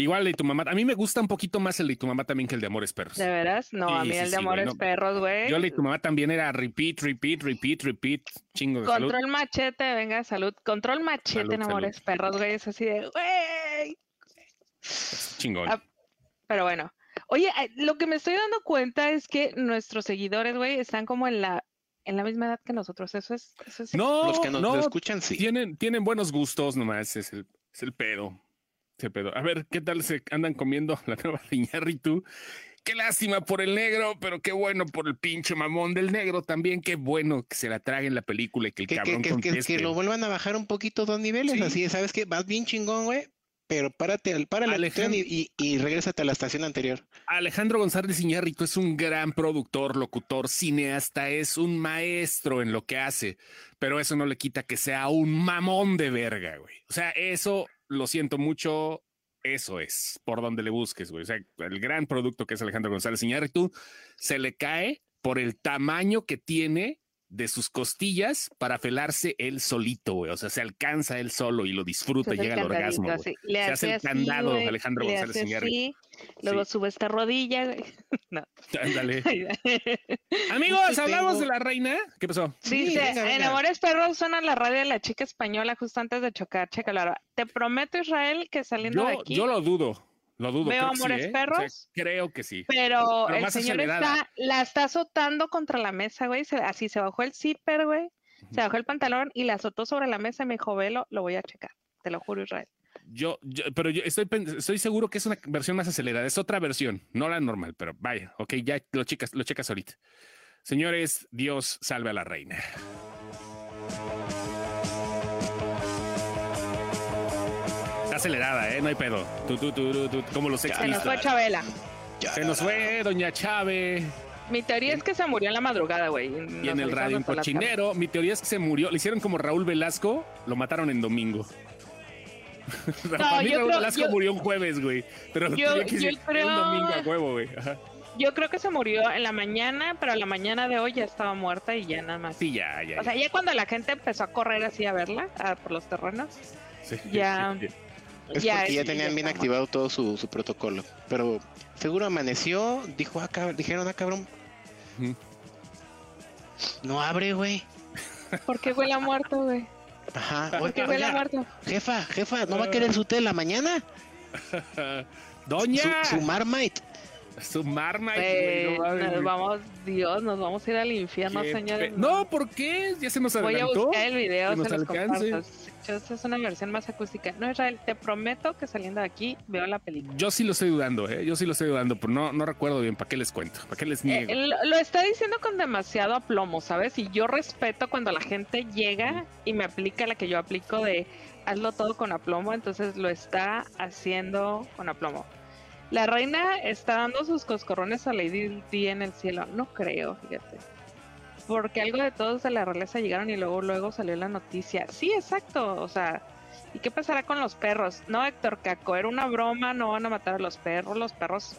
B: Igual el de tu mamá. A mí me gusta un poquito más el de tu mamá también que el de Amores Perros.
C: ¿De veras? No, a mí
B: sí,
C: el de
B: sí,
C: Amores. Perros, güey.
B: Yo el de tu mamá también era repeat, repeat, repeat, repeat. Chingo de salud.
C: Control machete, venga, salud. Control machete
B: Salud,
C: en Amores Perros, güey. Es así de, güey.
B: Chingón.
C: Ah, Pero bueno. Oye, lo que me estoy dando cuenta es que nuestros seguidores, güey, están como en la, en la misma edad que nosotros. Eso es, eso es
B: no,
D: los que nos
B: no,
D: escuchan, sí.
B: tienen, tienen buenos gustos nomás, es el, es el pedo. Es el pedo. A ver, ¿qué tal se andan comiendo la nueva de Iñárritu? Qué lástima por el negro, pero qué bueno por el pinche mamón del negro también. Qué bueno que se la trague en la película y que el
D: Que,
B: cabrón
D: que, que-
B: conteste.
D: que lo vuelvan a bajar un poquito dos niveles.
B: Sí.
D: Así, ¿sabes qué? Vas bien chingón, güey. Pero párate, párale al tren y, y, y regrésate a la estación anterior.
B: Alejandro González Iñárritu es un gran productor, locutor, cineasta, es un maestro en lo que hace, pero eso no le quita que sea un mamón de verga, güey. O sea, eso lo siento mucho, eso es por donde le busques, güey. O sea, el gran producto que es Alejandro González Iñárritu se le cae por el tamaño que tiene de sus costillas para felarse él solito, güey. O sea, se alcanza él solo y lo disfruta
C: el
B: llega al orgasmo. güey.
C: así. Le
B: Se hace el
C: así,
B: candado,
C: güey,
B: Alejandro
C: le
B: González Iñárritu.
C: Luego
B: Sí.
C: sube esta rodilla, güey. No.
B: Ándale. Amigos,
D: Yo te
B: hablamos de la reina. ¿Qué pasó?
D: Sí, venga,
C: en. Amores Perros suena la radio de la chica española justo antes de chocar. Chécalo. Te prometo, Israel, que saliendo de
B: Yo,
C: aquí,
B: yo lo dudo. Lo dudo.
C: Veo
B: creo que sí,
C: Amores
B: ¿eh?
C: Perros.
B: O sea, creo que sí.
C: pero,
B: pero
C: el señor está, la está azotando contra la mesa, güey. se- así se bajó el zipper, güey. Se bajó el pantalón y la azotó sobre la mesa y me dijo, velo, lo voy a checar. Te lo juro, Israel.
B: Yo, yo- pero yo estoy, estoy seguro que es una versión más acelerada. Es otra versión, no la normal, pero vaya, ok, ya lo checas, lo checas ahorita. Señores, Dios salve a la reina. Acelerada, ¿eh? No hay pedo. Tú, tú, tú, tú, tú, como los
C: Se nos fue Chabela.
B: Se nos fue Doña Chave.
C: Mi teoría es que se murió en la madrugada, güey.
B: Y en el radio un cochinero. Mi teoría es que se murió. Le hicieron como Raúl Velasco, lo mataron en domingo. Para mí Raúl
C: creo-
B: Velasco
C: yo-
B: murió un jueves, güey. Pero
C: Yo-
B: tenía que
C: yo
B: ser un
C: creo-
B: domingo a huevo, güey. Ajá.
C: Yo creo que se murió en la mañana, pero a la mañana de hoy ya estaba muerta y ya nada más.
B: Sí, ya, ya.
C: O sea, ya cuando la gente empezó a correr así a verla a- por los terrenos,
B: sí,
C: ya-
B: sí, sí.
D: Es
C: Ya,
D: porque ya tenían
C: ya
D: bien activado todo su, su protocolo. Pero seguro amaneció, dijo, ah, cab- dijeron, ah, cabrón. No abre, güey.
C: ¿por qué huele a muerto, güey?
D: Ajá.
C: ¿Por qué
D: Oiga,
C: huele a muerto?
D: jefa, jefa, ¿no va a querer su té en la mañana?
B: Doña,
D: Su, su Marmite.
B: Su Marmite, güey, no mames,
C: nos vamos, Dios, nos vamos a ir al infierno, señores.
B: No, ¿por qué? Ya se nos
C: Voy a
B: adelantó.
C: buscar el video, se los comparto. Esta es una versión más acústica. No, Israel, te prometo que saliendo de aquí veo la película.
B: Yo sí lo estoy dudando, ¿eh? Yo sí lo estoy dudando, pero no, no recuerdo bien. ¿Para qué les cuento? ¿Para qué les
C: Eh,
B: niego?
C: lo- lo está diciendo con demasiado aplomo, ¿sabes? Y yo respeto cuando la gente llega y me aplica la que yo aplico de hazlo todo con aplomo, entonces lo está haciendo con aplomo. La reina está dando sus coscorrones a Lady Di en el cielo. No creo, fíjate. Porque algo de todos de la realeza llegaron y luego luego salió la noticia. Sí, exacto. O sea, ¿y qué pasará con los perros? No, Héctor Caco, era una broma, no van a matar a los perros. Los perros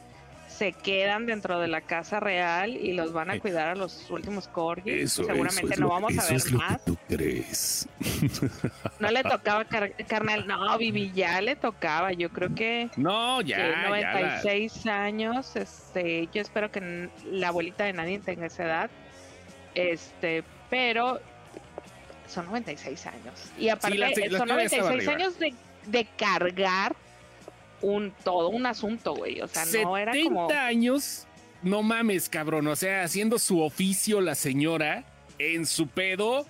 C: se quedan dentro de la casa real y los van a
B: Eh,
C: cuidar a los últimos corgis.
B: Eso,
C: Seguramente
B: eso es
C: no
B: lo-
C: vamos a ver
B: es lo
C: más.
B: que tú crees.
C: No le tocaba, car- carnal. No, Vivi, ya le tocaba. Yo creo que
B: No,
C: que
B: ya, ya. la-
C: 96 años, este, yo espero que la abuelita de nadie tenga esa edad, este, pero son 96 años. Y aparte,
B: la- la
C: son
B: señora estaba
C: 96
B: arriba.
C: años de, de cargar un todo un asunto, güey. O sea, no era
B: 70
C: como...
B: años, no mames, cabrón. O sea, haciendo su oficio la señora en su pedo,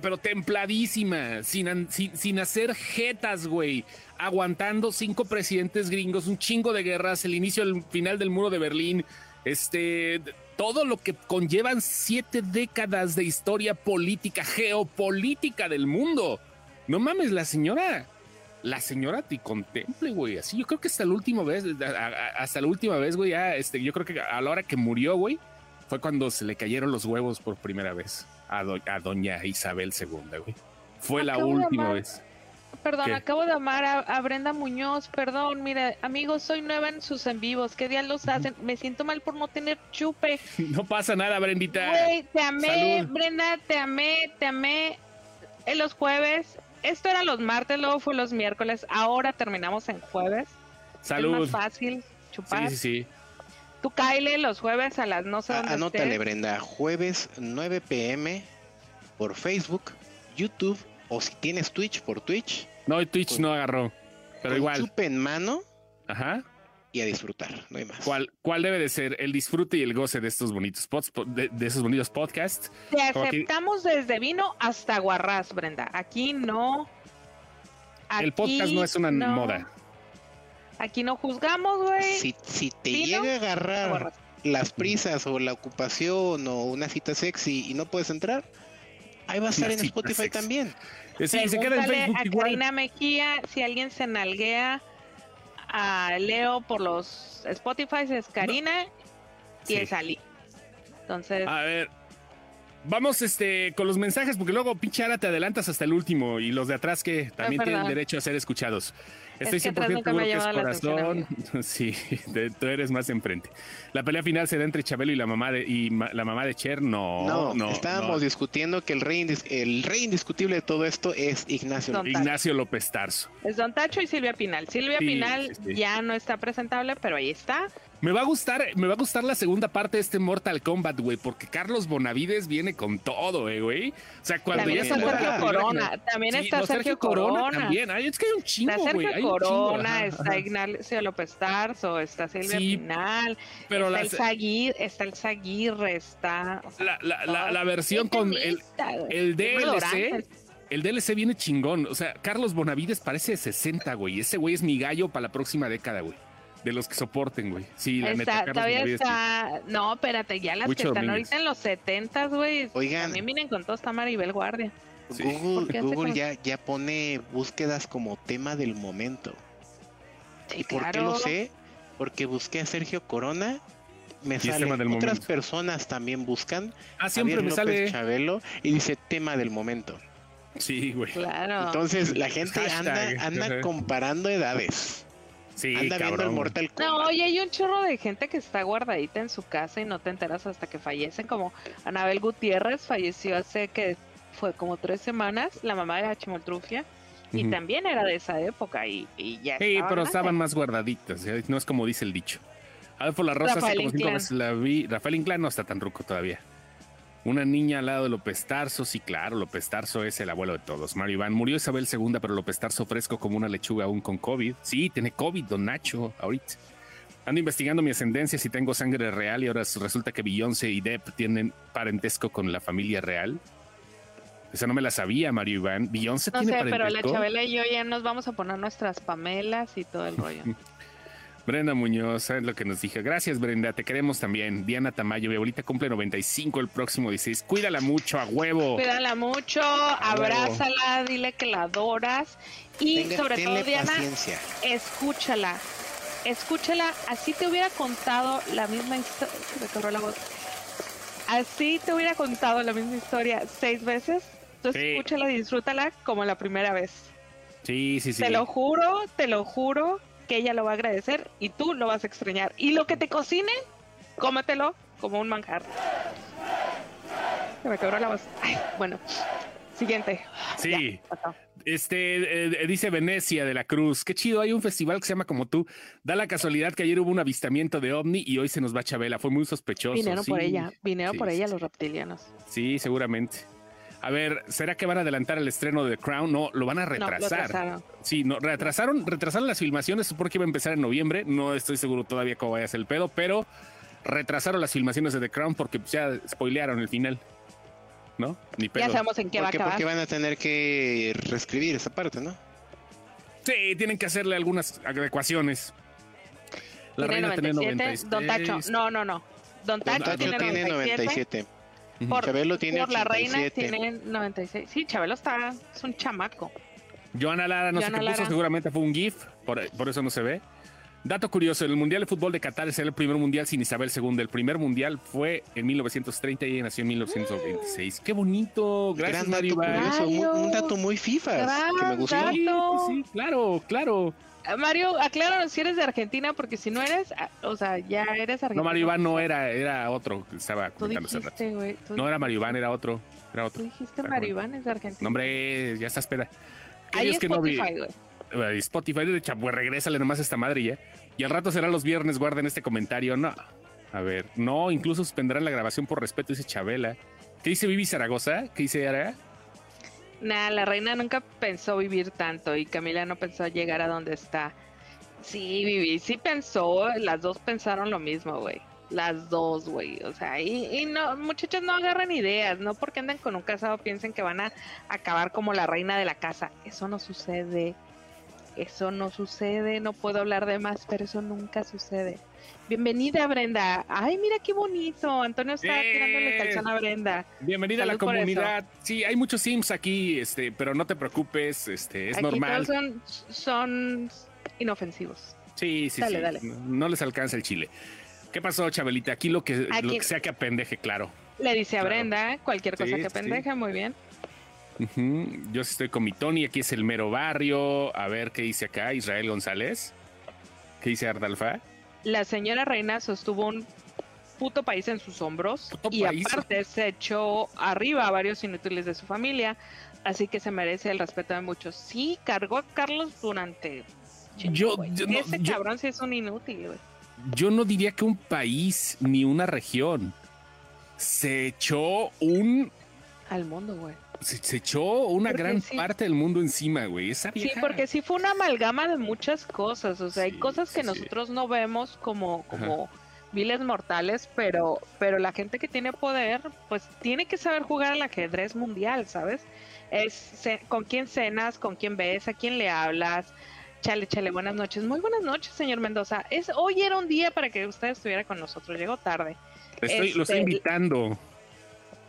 B: pero templadísima, sin, sin, sin hacer jetas, güey. Aguantando cinco presidentes gringos, un chingo de guerras, el inicio, el final del muro de Berlín, este, todo lo que conllevan siete décadas de historia política, geopolítica del mundo. No mames, la señora la señora te contemple, güey. Así, yo creo que hasta la última vez, hasta la última vez, güey, ya, este, yo creo que a la hora que murió, güey, fue cuando se le cayeron los huevos por primera vez a, do- a doña Isabel II, güey. Fue la
C: Acabo
B: última
C: amar.
B: vez.
C: Perdón,
B: ¿Qué?
C: acabo de amar a, a Brenda Muñoz, perdón, mira, amigos, soy nueva en sus en vivos, ¿qué días los hacen? Me siento mal por no tener chupe.
B: No pasa nada, Brendita.
C: Güey, te amé,
B: Salud.
C: Brenda, te amé, te amé. En los jueves, esto era los martes, luego fue los miércoles, ahora terminamos en jueves. Es
B: Salud.
C: más fácil chupar.
B: Sí, sí, sí.
C: Tú Kyle los jueves a las no sé
D: Ah,
C: dónde
D: Anótale,
C: estés.
D: Brenda, jueves 9 pm por Facebook, YouTube o si tienes Twitch por Twitch.
B: No, y Twitch no agarró. Pero
D: con
B: igual.
D: chupe en mano
B: Ajá.
D: Y a disfrutar, no hay más.
B: ¿Cuál, ¿Cuál debe de ser el disfrute y el goce de estos bonitos pods, de, de esos bonitos podcasts?
C: Te
B: aquí-
C: aceptamos desde vino hasta guarrás, Brenda. Aquí no.
B: el podcast no es una
C: no.
B: moda.
C: Aquí no juzgamos, güey.
D: Si, si te
C: ¿Vino?
D: llega a agarrar las prisas o la ocupación o una cita sexy y no puedes entrar, ahí va a estar
B: Una
D: en Spotify
B: sexy.
D: también.
B: Sí, se queda en Facebook
C: a
B: igual.
C: Karina Mejía si alguien se nalguea a Leo por los Spotify es Karina y
B: Sí.
C: es Ali. Entonces,
B: A ver. Vamos este con los mensajes, porque luego pinche Ara te adelantas hasta el último y los de atrás que también tienen derecho a ser escuchados. Estoy
C: que atrás
B: 100%
C: nunca me ha
B: seguro que es
C: la
B: corazón. Sí, de- tú eres más enfrente. La pelea final será entre Chabelo y la mamá de y ma- la mamá de Cher. No,
D: no,
B: no.
D: estábamos
B: no.
D: discutiendo que el rey, indis- el rey indiscutible de todo esto es Ignacio.
C: Don
D: López.
B: Ignacio López Tarso.
C: es Don Tacho y Silvia Pinal. Silvia
B: Sí,
C: Pinal
B: sí, sí.
C: ya no está presentable, pero ahí está.
B: Me va a gustar, me va a gustar la segunda parte de este Mortal Kombat, güey, porque Carlos Bonavides viene con todo, eh, güey. O sea, cuando
C: También
B: ya
C: está Sergio
B: la primera
C: Corona. También
B: Sí,
C: está
B: no,
C: Sergio Corona.
B: también. Ay, es que hay un chingo,
C: Está
B: güey.
C: Sergio
B: hay un chingo,
C: Corona, está. Ignacio López Tarso, está Silvia
B: Sí,
C: Pinal,
B: Pero
C: está, el Zaguir, está el Zaguirre, está... o sea,
B: la, la, la, versión con el,
C: lista,
B: el DLC. El DLC viene chingón. O sea, Carlos Bonavides parece de 60, güey. Ese güey es mi gallo para la próxima década, güey. De los que soporten, güey. Sí, la
C: Está-
B: neta. Carlos
C: todavía está. No, espérate, ya las que están
B: Domínguez.
C: ahorita en los 70, güey.
D: Oigan.
C: También vienen con todo, está Maribel Guardia.
B: Sí.
D: Google,
C: ¿Por qué hace
D: Google ya, ya pone búsquedas como tema del momento.
C: Sí,
D: ¿Y por qué lo sé? Porque busqué a Sergio Corona, me sale. Otras
B: momento.
D: personas también buscan.
B: Ah, siempre
D: Javier
B: me
D: López
B: sale.
D: Chabelo y dice tema del momento.
B: Sí, güey.
C: Claro.
D: Entonces la gente
B: Hashtag.
D: anda, anda comparando edades.
B: Sí,
D: anda viendo el
B: cabrón.
D: Mortal
C: No, oye, hay un chorro de gente que está guardadita en su casa y no te enteras hasta que fallecen, como Anabel Gutiérrez falleció hace que fue como tres semanas, la mamá de la Chimoltrufia, y también era de esa época y, y ya
B: Sí,
C: estaba
B: pero
C: grande.
B: estaban más guardaditas. ¿eh? No es como dice el dicho. Adolfo La Rosa hace como cinco
C: Inclán.
B: veces la vi. Rafael Inclán no está tan ruco todavía. Una niña al lado de López Tarso, sí, claro, López Tarso es el abuelo de todos. Mario Iván murió Isabel II, pero López Tarso fresco como una lechuga aún con COVID. Sí, tiene COVID, don Nacho, ahorita. Ando investigando mi ascendencia si tengo sangre real y ahora resulta que Beyoncé y Depp tienen parentesco con la familia real. Esa no me la sabía, Mario Iván. Beyoncé
C: No
B: tiene
C: sé, pero la
B: parentesco.
C: Chabela y yo ya nos vamos a poner nuestras pamelas y todo el rollo.
B: Brenda Muñoz, ¿sabes lo que nos dijo? Gracias, Brenda, te queremos también. Diana Tamayo, mi abuelita cumple 95 el próximo 16. Cuídala mucho, a huevo.
C: Cuídala mucho, abrázala, dile que la adoras y
D: Tenga-
C: sobre
D: tenle
C: todo, Diana,
D: paciencia.
C: escúchala. Escúchala, así te hubiera contado la misma historia. Me la voz. Así te hubiera contado la misma historia seis veces. Tú
B: Sí.
C: escúchala y disfrútala como la primera vez.
B: Sí, sí, sí.
C: Te lo juro, te lo juro que ella lo va a agradecer y tú lo vas a extrañar. Y lo que te cocine, cómetelo como un manjar. Se me quebró la voz. Ay, bueno, siguiente.
B: Sí. Este, eh, dice Venecia de la Cruz. Qué chido, hay un festival que se llama como tú. Da la casualidad que ayer hubo un avistamiento de ovni y hoy se nos va Chabela. Fue muy sospechoso.
C: Vinieron por ella, vinieron
B: Sí,
C: por
B: sí,
C: ella los reptilianos.
B: Sí, seguramente. A ver, ¿será que van a adelantar el estreno de The Crown? No, lo van a
C: No, lo
B: retrasar. Sí, no, retrasaron, retrasaron las filmaciones porque iba a empezar en noviembre. No estoy seguro todavía cómo vaya a ser el pedo, pero retrasaron las filmaciones de The Crown porque pues, ya spoilearon el final. ¿No? Ni pedo.
C: Ya sabemos en qué va a acabar.
D: Porque van a tener que reescribir esa parte, ¿no?
B: Sí, tienen que hacerle algunas adecuaciones. La
C: Tiene
B: reina tiene
C: 97, Don Tacho.
B: 96.
C: No, no, no. Don Tacho,
D: Tacho
C: tiene,
D: tiene
C: 97.
D: 97.
C: Por,
D: Chabelo tiene
C: por la reina
D: 87.
C: tiene 96. Sí, Chabelo está, es un chamaco.
B: Joana Lara no
C: Joana
B: sé qué puso,
C: Lara.
B: seguramente fue un GIF, por, por eso no se ve. Dato curioso, el Mundial de Fútbol de Qatar será el primer mundial sin Isabel II. El primer mundial fue en 1930 y ella nació en 1926. ¡Qué bonito! Gracias,
D: Gran dato curioso, un
C: Rayos.
D: dato muy FIFA que me gustó.
C: dato.
B: Sí, sí, claro, claro.
C: Mario, acláranos si eres de Argentina, porque si no eres, ah, o sea, ya eres argentino.
B: No, Mario Iván no era, era otro que estaba
C: Tú
B: comentando hace rato.
C: dijiste. Tú,
B: No era Mario Iván, era otro. Era
C: tú
B: otro.
C: dijiste
B: Está
C: Mario. Iván es de Argentina.
B: No, hombre, ya está, espera. ¿Qué
C: Ahí es
B: que no vi?
C: Spotify, güey.
B: Spotify de Chapo, regrésale nomás a esta madre ya. Y al rato será los viernes, guarden este comentario. No. A ver, no, incluso suspenderán la grabación por respeto, dice Chabela. ¿Qué dice Vivi Zaragoza? ¿Qué dice Ara?
C: Nah, la reina nunca pensó vivir tanto y Camila no pensó llegar a donde está. Sí, Vivi, sí pensó, las dos pensaron lo mismo, güey. Las dos, güey. O sea, y, y no, muchachos no agarran ideas, no porque anden con un casado piensen que van a acabar como la reina de la casa. Eso no sucede. Eso no sucede, no puedo hablar de más, pero eso nunca sucede. Bienvenida, Brenda. Ay, mira qué bonito. Antonio está
B: ¡Eh!
C: tirándole calzón a Brenda.
B: Bienvenida a la comunidad. Sí, hay muchos Sims aquí, este, pero no te preocupes, este, es
C: Aquí
B: normal.
C: todos son, son inofensivos.
B: Sí, sí,
C: Dale,
B: sí.
C: dale.
B: No, no les alcanza el chile. ¿Qué pasó, Chabelita? Aquí lo que, lo que sea que apendeje, claro.
C: Le dice a. Brenda cualquier cosa
B: Sí,
C: que
B: sí.
C: pendeja, muy bien.
B: Ujú. Yo sí estoy con mi Tony, aquí es el mero barrio. A ver qué dice acá Israel González. ¿Qué dice Ardalfa?
C: La señora reina sostuvo un puto país en sus hombros
B: Puto
C: y
B: país.
C: aparte se echó arriba a varios inútiles de su familia, así que se merece el respeto de muchos. Sí, cargó a Carlos durante...
B: Yo- yo no-
C: Ese
B: yo-
C: cabrón sí es un inútil, güey.
B: Yo no diría que un país ni una región. Se echó un.
C: Al mundo, güey.
B: Se, se echó una
C: Porque
B: gran
C: sí.
B: parte del mundo encima, güey. Esa
C: Sí, porque sí fue una amalgama de muchas cosas. O sea, hay cosas que
B: sí,
C: nosotros no vemos como, como viles mortales, pero, pero la gente que tiene poder, pues tiene que saber jugar al ajedrez mundial, ¿sabes? Es con quién cenas, con quién ves, a quién le hablas. Chale, chale, buenas noches. Muy buenas noches, señor Mendoza. Es, hoy era un día para que usted estuviera con nosotros. Llegó tarde.
B: Estoy, Lo estoy
C: Este,
B: invitando.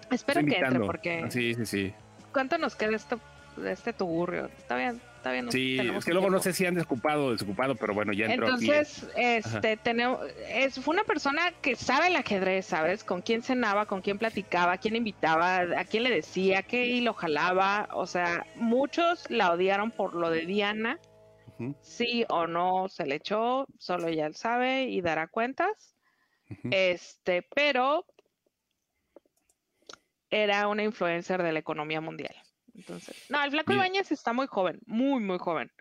C: Espero
B: estoy
C: que entre porque
B: Sí, sí, sí.
C: ¿Cuánto nos queda esto, de este tugurrio? Está bien, está bien.
B: Sí, es que luego no sé si han desocupado o desocupado, pero bueno, ya entró aquí.
C: Entonces, este, tenemos, es, fue una persona que sabe el ajedrez, ¿sabes? Con quién cenaba, con quién platicaba, a quién invitaba, a quién le decía, qué hilo jalaba. O sea, muchos la odiaron por lo de Diana. Sí o no se le echó, solo ella sabe y dará cuentas. Este, pero era una influencer de la economía mundial. Entonces, no, el Flaco. Ibáñez está muy joven, muy, muy joven.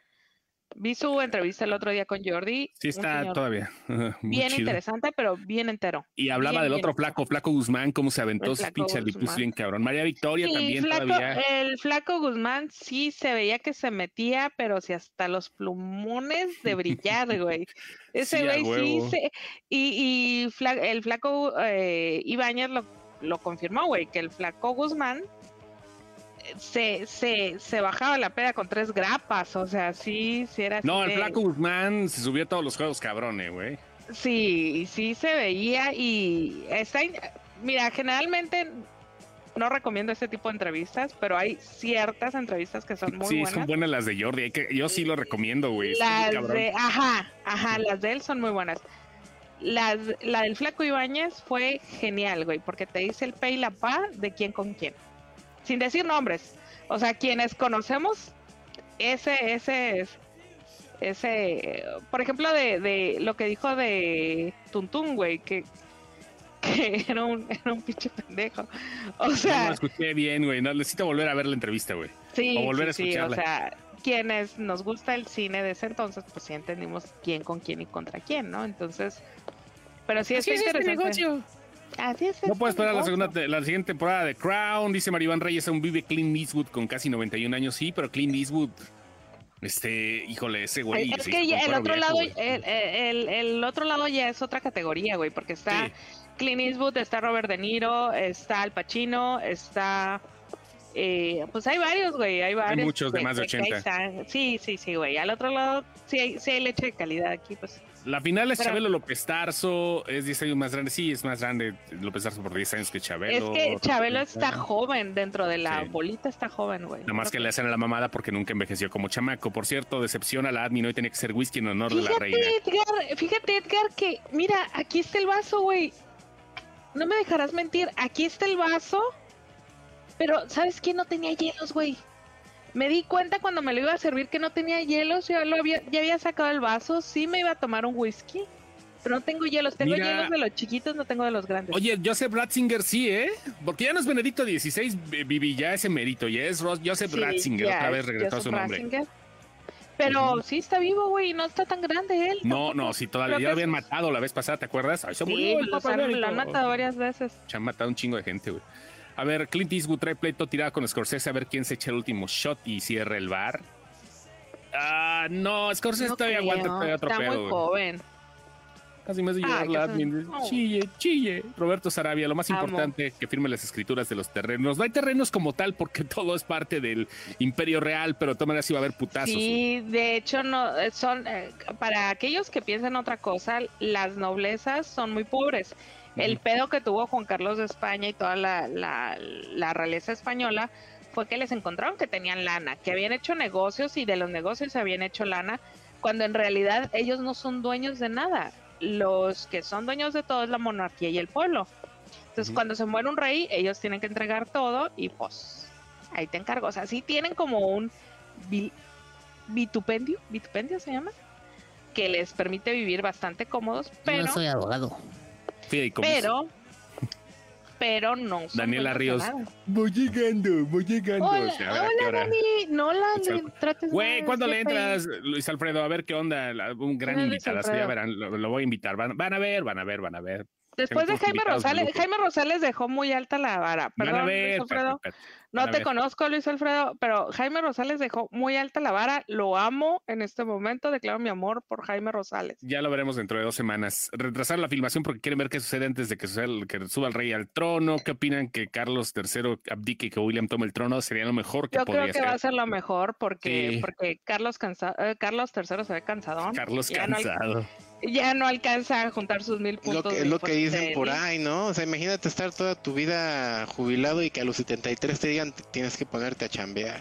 C: Vi su entrevista el otro día con Jordi.
B: Sí, está todavía.
C: Bien
B: chido.
C: interesante, pero bien entero.
B: Y hablaba
C: bien,
B: del otro flaco, Flaco Guzmán, cómo se aventó sus pinches lipus bien cabrón. María Victoria
C: Sí,
B: también
C: flaco,
B: todavía.
C: el flaco Guzmán sí se veía que se metía, pero si hasta los plumones de brillar, güey. Ese
B: Sí,
C: güey sí
B: huevo.
C: se... Y, y fla- el flaco eh, Ibáñez lo, lo confirmó, güey, que el flaco Guzmán eh, se, se, se bajaba la peda con tres grapas, o sea, sí, sí era así
B: No, el
C: de-
B: Flaco Guzmán se subió a todos los juegos cabrones, güey.
C: Sí, sí se veía y está... Mira, generalmente no recomiendo este tipo de entrevistas, pero hay ciertas entrevistas que son muy
B: sí,
C: buenas.
B: son buenas las de Jordi. hay que- yo sí lo recomiendo, güey.
C: Las de, ajá, ajá, las de él son muy buenas. La del Flaco Ibáñez fue genial, güey, porque te dice el pe y la pa de quién con quién. Sin decir nombres. O sea, quienes conocemos ese, ese, ese, por ejemplo, de, de lo que dijo de Tuntún, güey, que, que era un, era un pinche pendejo. O
B: No, no
C: sea,
B: lo escuché bien, güey. No, necesito volver a ver la entrevista, güey.
C: Sí,
B: o volver
C: sí,
B: a
C: sí, o
B: escucharla.
C: sea, quienes nos gusta el cine de ese entonces, pues sí entendimos quién con quién y contra quién, ¿no? Entonces, pero sí está interesante. Así es.
B: No
C: este
B: puedo esperar la
C: negocio.
B: segunda, la siguiente temporada de Crown. Dice Maribán Reyes, aún vive Clint Eastwood con casi 91 años. Sí, pero Clint Eastwood, este, híjole, ese güey.
C: Es
B: se
C: que ya el otro
B: viejo,
C: lado, el, el- el otro lado ya es otra categoría, güey, porque está
B: Sí.
C: Clint Eastwood, está Robert De Niro, está Al Pacino, está, eh, pues hay varios, güey, hay varios.
B: muchos de más de
C: que- que ahí
B: 80.
C: están. Sí, sí, sí, güey. Al otro lado, sí hay, sí hay leche de calidad aquí, pues.
B: La final es
C: Pero-
B: Chabelo López Tarso, es 10 años más grande. Sí, es más grande López Tarso por 10 años que Chabelo.
C: Es que Chabelo está joven dentro de la
B: Sí.
C: bolita, está joven, güey.
B: Nada más que le hacen a la mamada porque nunca envejeció como chamaco. Por cierto, decepciona a la admin, hoy tenía que ser whisky en honor de la reina.
C: Fíjate, Edgar, fíjate, Edgar, que mira, aquí está el vaso, güey. No me dejarás mentir, aquí está el vaso. Pero, ¿sabes quién no tenía hielos, güey? Me di cuenta cuando me lo iba a servir que no tenía hielos. Ya, lo había, ya había sacado el vaso. Sí me iba a tomar un whisky. Pero no tengo hielos. Tengo
B: Mira.
C: hielos de los chiquitos, no tengo de los grandes.
B: Oye, Joseph Ratzinger sí, ¿eh? Porque ya no es Benedicto XVI, Vivi, ya es emérito, ya es Joseph
C: Sí,
B: Ratzinger, otra vez regresó a su nombre.
C: Ratzinger. Pero sí está vivo, güey. No está tan grande él.
B: No,
C: tampoco.
B: no, sí, todavía ya lo habían matado la vez pasada, ¿te acuerdas? Ay, se
C: Sí,
B: murió el
C: lo han matado varias veces.
B: Se han matado un chingo de gente, güey. A ver, Clint Eastwood trae pleito tirado con Scorsese a ver quién se echa el último shot y cierra el bar. Ah, no, Scorsese
C: No
B: todavía
C: creo,
B: aguanta todavía otro
C: Está
B: pedo,
C: muy
B: güey.
C: joven.
B: Casi me hace
C: Ah,
B: llorar la admin. Chille, chille. Roberto Sarabia, lo más
C: Amo.
B: importante, que firme las escrituras de los terrenos. No hay terrenos como tal porque todo es parte del imperio real, pero de todas maneras iba a haber putazos. güey.
C: Sí, de hecho no eh, son eh, para aquellos que piensan otra cosa, las noblezas son muy pobres. El pedo que tuvo Juan Carlos de España y toda la, la, la realeza española fue que les encontraron que tenían lana, que habían hecho negocios y de los negocios se habían hecho lana, cuando en realidad ellos no son dueños de nada. Los que son dueños de todo es la monarquía y el pueblo. Entonces, cuando se muere un rey, ellos tienen que entregar todo y pues ahí te encargo. O sea, sí tienen como un vi- vitupendio, vitupendio se llama, que les permite vivir bastante cómodos, pero,
E: no soy abogado.
B: Fideicomiso.
C: pero, pero no.
B: Daniela Ríos.
C: nada.
B: Voy llegando, voy llegando.
C: Hola,
B: O sea,
C: hola,
B: hora.
C: Dani. No la
B: Luis
C: trates
B: Güey, ¿cuándo le entras, Luis Alfredo? A ver qué onda. la- Un gran
C: ¿Quién es Luis
B: invitado. Ya verán, lo, lo voy a invitar. Van, van a ver, van a ver, van a ver.
C: Después de Jaime Rosales. Jaime Rosales dejó muy alta la vara. Perdón,
B: ver,
C: Luis Alfredo. No te conozco, Luis Alfredo, pero Jaime Rosales dejó muy alta la vara. Lo amo en este momento. Declaro mi amor por Jaime Rosales.
B: Ya lo veremos dentro de dos semanas. Retrasaron la filmación porque quieren ver qué sucede antes de que, suceda el- que suba el rey al trono. ¿Qué opinan que Carlos III abdique y que William tome el trono? Sería lo mejor que
C: Yo creo
B: podría
C: que
B: ser.
C: va a ser lo mejor porque,
B: Sí.
C: porque Carlos, cansa- eh, Carlos III se ve cansadón.
B: Carlos
C: ya no, al-
B: cansado.
C: Ya no alcanza a juntar sus mil
D: Lo
C: puntos.
D: que,
C: de
D: es lo que dicen por ahí, ¿no? O sea, imagínate estar toda tu vida jubilado y que a los 73 te digan tienes que ponerte a chambear.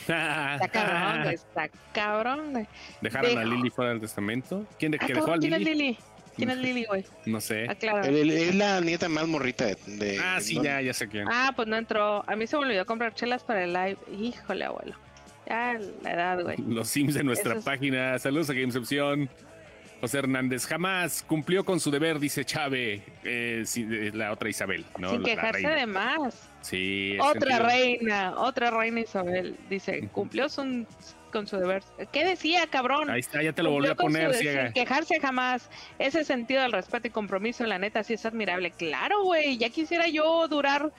C: Está cabrón, güey, está cabrón. güey.
B: ¿Dejaron a
C: Dejo-
B: Lily fuera del testamento? ¿Quién de
C: Ah,
B: que dejó a
C: cabrón, ¿Quién es
B: Lily?
C: Lili? ¿Quién es Lili, güey?
B: No sé.
D: Es la nieta más morrita de... de-
B: Ah, sí,
D: ¿no?
B: ya, ya sé quién.
C: Ah, pues no entró. A mí se me olvidó comprar chelas para el live. Híjole, abuelo. Ya la edad, güey.
B: Los Sims de nuestra
C: Eso es-
B: página. Saludos a Gamecepción. José Hernández jamás cumplió con su deber, dice Chávez. Eh, la otra Isabel, ¿no?
C: Sin
B: la
C: quejarse de más.
B: Sí.
C: Otra
B: sentido.
C: reina, otra reina Isabel. Dice, cumplió su- con su deber. ¿Qué decía, cabrón?
B: Ahí está, ya te lo volví a poner, ciega.
C: Sin quejarse jamás. Ese sentido del respeto y compromiso, la neta, sí es admirable. Claro, güey. Ya quisiera yo durar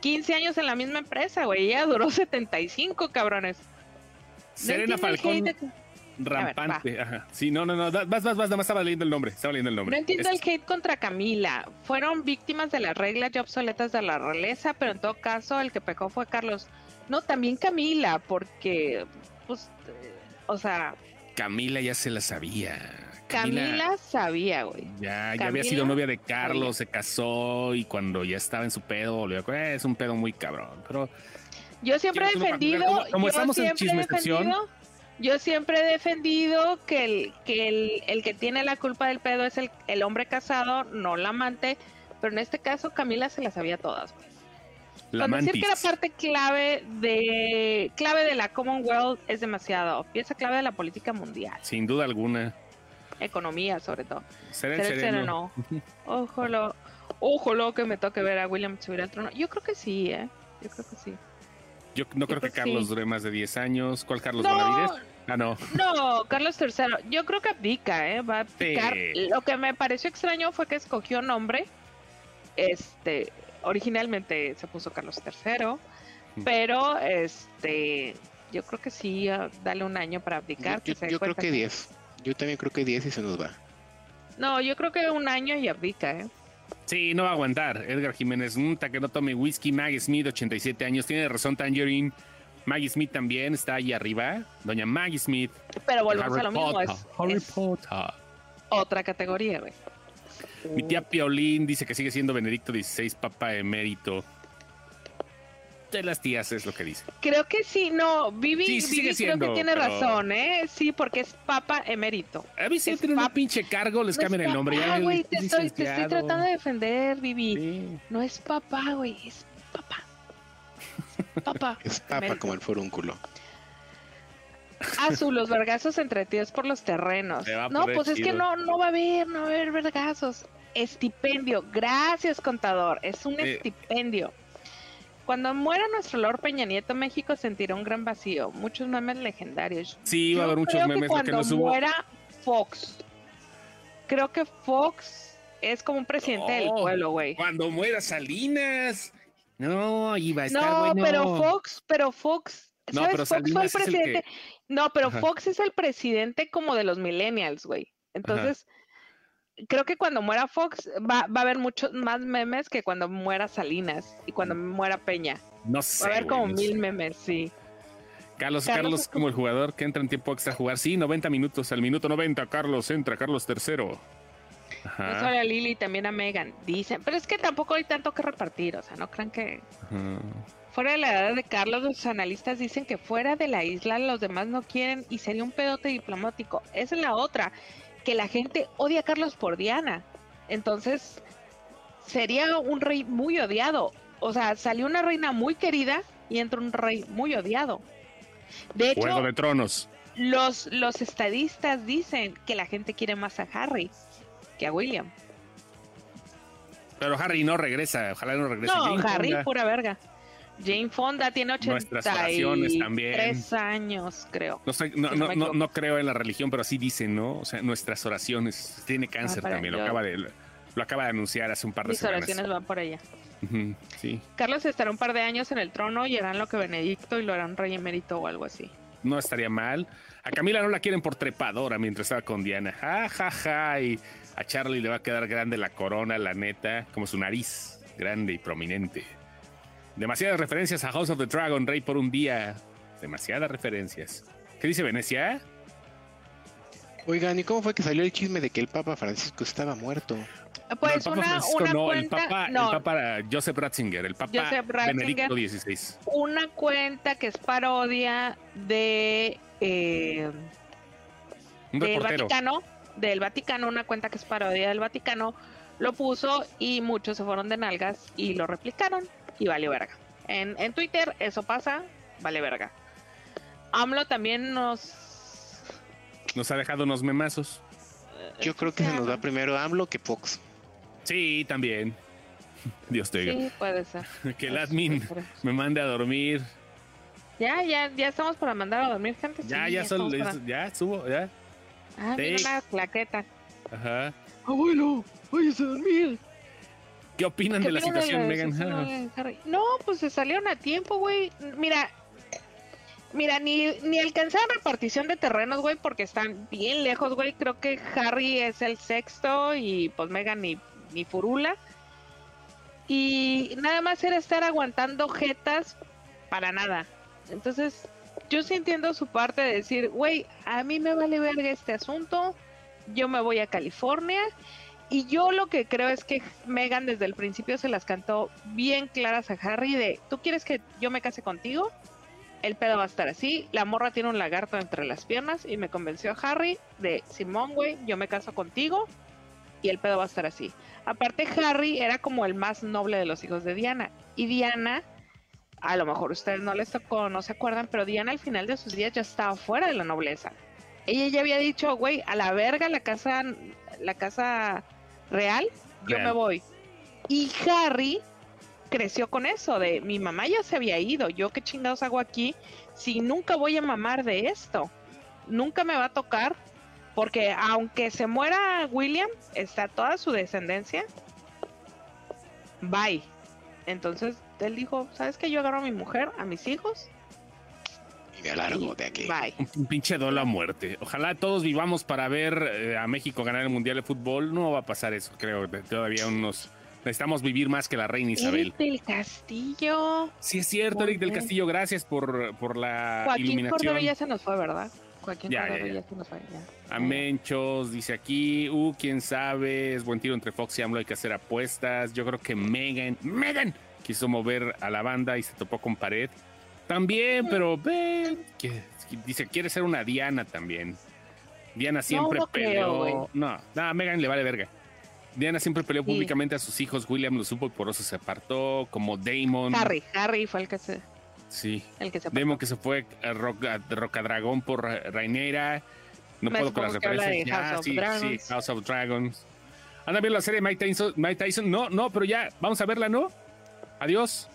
C: 15 años en la misma empresa, güey. Ella duró 75, cabrones. No
B: Serena
C: el
B: Falcón rampante. Ajá. Sí, no, no, no. Vas, vas, vas. Nada más estaba leyendo el nombre. Estaba leyendo el nombre.
C: No entiendo
B: Es-
C: el hate contra Camila. Fueron víctimas de las reglas ya obsoletas de la realeza, pero en todo caso el que pecó fue Carlos. No, también Camila, porque, pues, eh, o sea,
B: Camila ya se la sabía.
C: Camila, sabía, güey.
B: Ya, ya había sido novia de Carlos, se casó y cuando ya estaba en su pedo, volvió a- eh, es un pedo muy cabrón. Pero
C: Yo siempre he
B: ¿Tienes uno para
C: defendido?
B: Como- como
C: yo
B: estamos en chisme
C: yo siempre he defendido que el que el, el que tiene la culpa del pedo es el, el hombre casado, no la amante, pero en este caso Camila se las sabía todas. güey.
B: la
C: Con decir que la parte clave de clave de la Commonwealth es demasiado, pieza clave de la política mundial,
B: Sin duda alguna.
C: economía sobre todo. Ser el
B: sereno.
C: sereno. Ojalá, ojalá que me toque ver a William subir al trono. Yo creo que sí, eh. Yo creo que sí.
B: Yo no creo que
C: creo que
B: Carlos
C: sí.
B: dure más de 10 años. ¿Cuál Carlos
C: No,
B: Bonavides? Ah, no.
C: no, Carlos III. Yo creo que abdica, eh. Va a abdicar.
B: Sí.
C: Lo que me pareció extraño fue que escogió nombre. Este, originalmente se puso Carlos III, pero este, yo creo que sí, ah, dale un año para abdicar.
D: Yo,
C: que
D: yo-
C: se dé
D: yo creo que 10. Yo también creo que 10 y se nos va.
C: No, yo creo que un año y abdica, eh.
B: Sí, no va a aguantar. Edgar Jiménez, nunca que no tome whisky. Maggie Smith, 87 años. Tiene razón Tangerine. Maggie Smith también está ahí arriba. Doña Maggie Smith.
C: Pero volvemos a lo mismo, es,
B: Harry
C: es
B: Potter.
C: otra categoría, güey.
B: Mi tía Piolín dice que sigue siendo Benedicto XVI, papa emérito. De las tías es lo que dice.
C: Creo que sí, no, Vivi,
B: Sí, sí
C: Vivi
B: sigue
C: creo
B: siendo,
C: que tiene
B: pero-
C: razón, ¿eh? Sí, porque es papa emérito.
B: A mí si
C: Es
B: tienen un pinche cargo, les
C: No
B: cambian el nombre.
C: papá,
B: Ya,
C: güey, te, estoy, te estoy tratando de defender, Vivi.
B: Sí.
C: No es papá, güey, es papá. Papá.
D: Es papa
C: emérito.
D: como el forúnculo.
C: Azul, los vergazos entre tíos por los terrenos. No, pues es que no, no va a haber, no va a haber vergazos. Estipendio. Gracias, contador. Es un
B: Eh.
C: estipendio. Cuando muera nuestro Lord Peña Nieto, México sentirá un gran vacío. Muchos memes legendarios.
B: Sí, va a haber muchos
C: creo que
B: memes. Que
C: cuando
B: nos hubo.
C: muera Fox, creo que Fox es como un presidente del
B: No.
C: pueblo, güey.
B: Cuando muera Salinas. No, iba a estar
C: No,
B: bueno.
C: pero Fox, pero Fox,
B: No,
C: ¿sabes?
B: pero
C: Fox fue el
B: Salinas es el que-
C: presidente. No, pero
B: Ajá.
C: Fox es el presidente como de los millennials, güey. Entonces, creo que cuando muera Fox va, va a haber muchos más memes que cuando muera Salinas y cuando muera Peña.
B: No
C: Va
B: sé.
C: a haber como
B: no
C: mil
B: sé.
C: memes, sí.
B: Carlos,
C: Carlos
B: Carlos,
C: es
B: como el jugador que entra en tiempo extra a jugar. Sí, 90 minutos. Al minuto 90, Carlos entra, Carlos tercero.
C: No
B: Ajá.
C: solo a Lily, también a Megan, dicen. Pero es que tampoco hay tanto que repartir, o sea, no crean que...
B: ajá.
C: Fuera de la edad de Carlos, los analistas dicen que fuera de la isla los demás no quieren y sería un pedote diplomático. Esa es la otra, que la gente odia a Carlos por Diana. Entonces, sería un rey muy odiado. O sea, salió una reina muy querida y entra un rey muy odiado. De hecho,
B: Juego de Tronos.
C: los, los estadistas dicen que la gente quiere más a Harry que a William.
B: Pero Harry no regresa. Ojalá no regrese.
C: No, Harry, pura verga. Jane Fonda tiene
B: Nuestras oraciones
C: 83
B: también.
C: años, creo.
B: No, no,
C: no
B: no, no, creo en la religión, pero así dicen, ¿no? O sea, nuestras oraciones. Tiene cáncer
C: para
B: también, lo acaba de. Lo acaba de anunciar hace un par de
C: Mis
B: semanas.
C: oraciones van por ella.
B: Sí.
C: Carlos estará un par de años en el trono y harán lo que Benedicto y lo harán rey emérito o algo así.
B: no estaría mal. A Camila no la quieren por trepadora mientras estaba con Diana. Ja, ja, ja. Y a Charlie le va a quedar grande la corona, la neta, como su nariz, grande y prominente. Demasiadas referencias a House of the Dragon, Rey por un día. Demasiadas referencias. ¿Qué dice Venecia?
D: Oigan, ¿y cómo fue que salió el chisme de que el Papa Francisco estaba muerto?
C: Pues
B: No, el Papa
C: una,
B: Francisco
C: una
B: no,
C: cuenta,
B: el Papa,
C: no,
B: el Papa Joseph Ratzinger, el Papa
C: Joseph Ratzinger.
B: Benedicto XVI.
C: una cuenta que es parodia de eh,
B: Un
C: del
B: reportero.
C: Vaticano, del Vaticano, una cuenta que es parodia del Vaticano, lo puso y muchos se fueron de nalgas y lo replicaron y vale verga. En, en Twitter eso pasa, vale verga. AMLO también nos...
B: Nos ha dejado unos memazos.
D: Yo creo que se nos va primero AMLO que Fox.
B: Sí, también. Dios te oiga.
C: Sí, puede ser.
B: Que el admin me mande a dormir.
C: Ya, ya, ya estamos para mandar a dormir gente.
B: Ya,
C: sí,
B: ya, solo,
C: estamos para-
B: ya subo, ya.
C: Ah, mira una claqueta.
B: Ajá.
C: Abuelo, váyase a dormir.
B: ¿Qué opinan
C: ¿Qué
B: de la situación, Megan?
C: Harry? No, pues se salieron a tiempo, güey. Mira, mira, ni, ni alcanzaron repartición de terrenos, güey, porque están bien lejos, güey. Creo que Harry es el sexto y pues Megan ni, ni Furula. Y nada más era estar aguantando jetas para nada. Entonces, yo sí entiendo su parte de decir, güey, a mí me vale verga este asunto. Yo me voy a California. Y yo lo que creo es que Megan desde el principio se las cantó bien claras a Harry de, ¿tú quieres que yo me case contigo? El pedo va a estar así. La morra tiene un lagarto entre las piernas y me convenció Harry de, Simón, güey, yo me caso contigo y el pedo va a estar así. Aparte, Harry era como el más noble de los hijos de Diana. Y Diana, a lo mejor ustedes no les tocó, no se acuerdan, pero Diana al final de sus días ya estaba fuera de la nobleza. Ella ya había dicho, güey, a la verga la casa, la casa real, yo
B: Real.
C: me voy. Y Harry creció con eso de mi mamá ya se había ido, yo qué chingados hago aquí si nunca voy a mamar de esto. Nunca me va a tocar porque aunque se muera William, está toda su descendencia. Bye. Entonces él dijo, ¿sabes qué? Yo agarro a mi mujer, a mis hijos.
D: Y me largo de aquí.
C: Bye.
B: Un, un pinche dolo a muerte. Ojalá todos vivamos para ver eh, a México ganar el Mundial de Fútbol. No va a pasar eso, creo. Todavía unos... Necesitamos vivir más que la reina Isabel.
C: Eric del Castillo.
B: Sí, es cierto,
C: Muy
B: Eric del. Castillo. Gracias por, por la
C: Joaquín
B: iluminación.
C: Cordero ya se nos fue, ¿verdad? Joaquín
B: Ya,
C: Cordero
B: ya,
C: ya,
B: ya.
C: se nos fue. ya.
B: A Menchos, dice aquí, uh, quién sabe, es buen tiro entre Fox y AMLO, hay que hacer apuestas. Yo creo que Megan, Megan quiso mover a la banda y se topó con pared. También, pero que- dice, quiere ser una Diana también. Diana siempre
C: no güey.
B: peleó. no, nada, Megan le vale verga. Diana siempre peleó
C: Sí.
B: públicamente a sus hijos. William lo supo y por eso se apartó, como Damon.
C: Harry, Harry fue el que se,
B: Sí.
C: el que se
B: Damon que se fue a, Roca, a Rocadragón por Ra- Rainera. No
C: Me
B: puedo con las referencias.
C: House
B: Ya,
C: of
B: sí, House of Dragons. Anda a ver la serie Mike Tyson, Mike Tyson. No, no, pero ya, vamos a verla, ¿no? Adiós.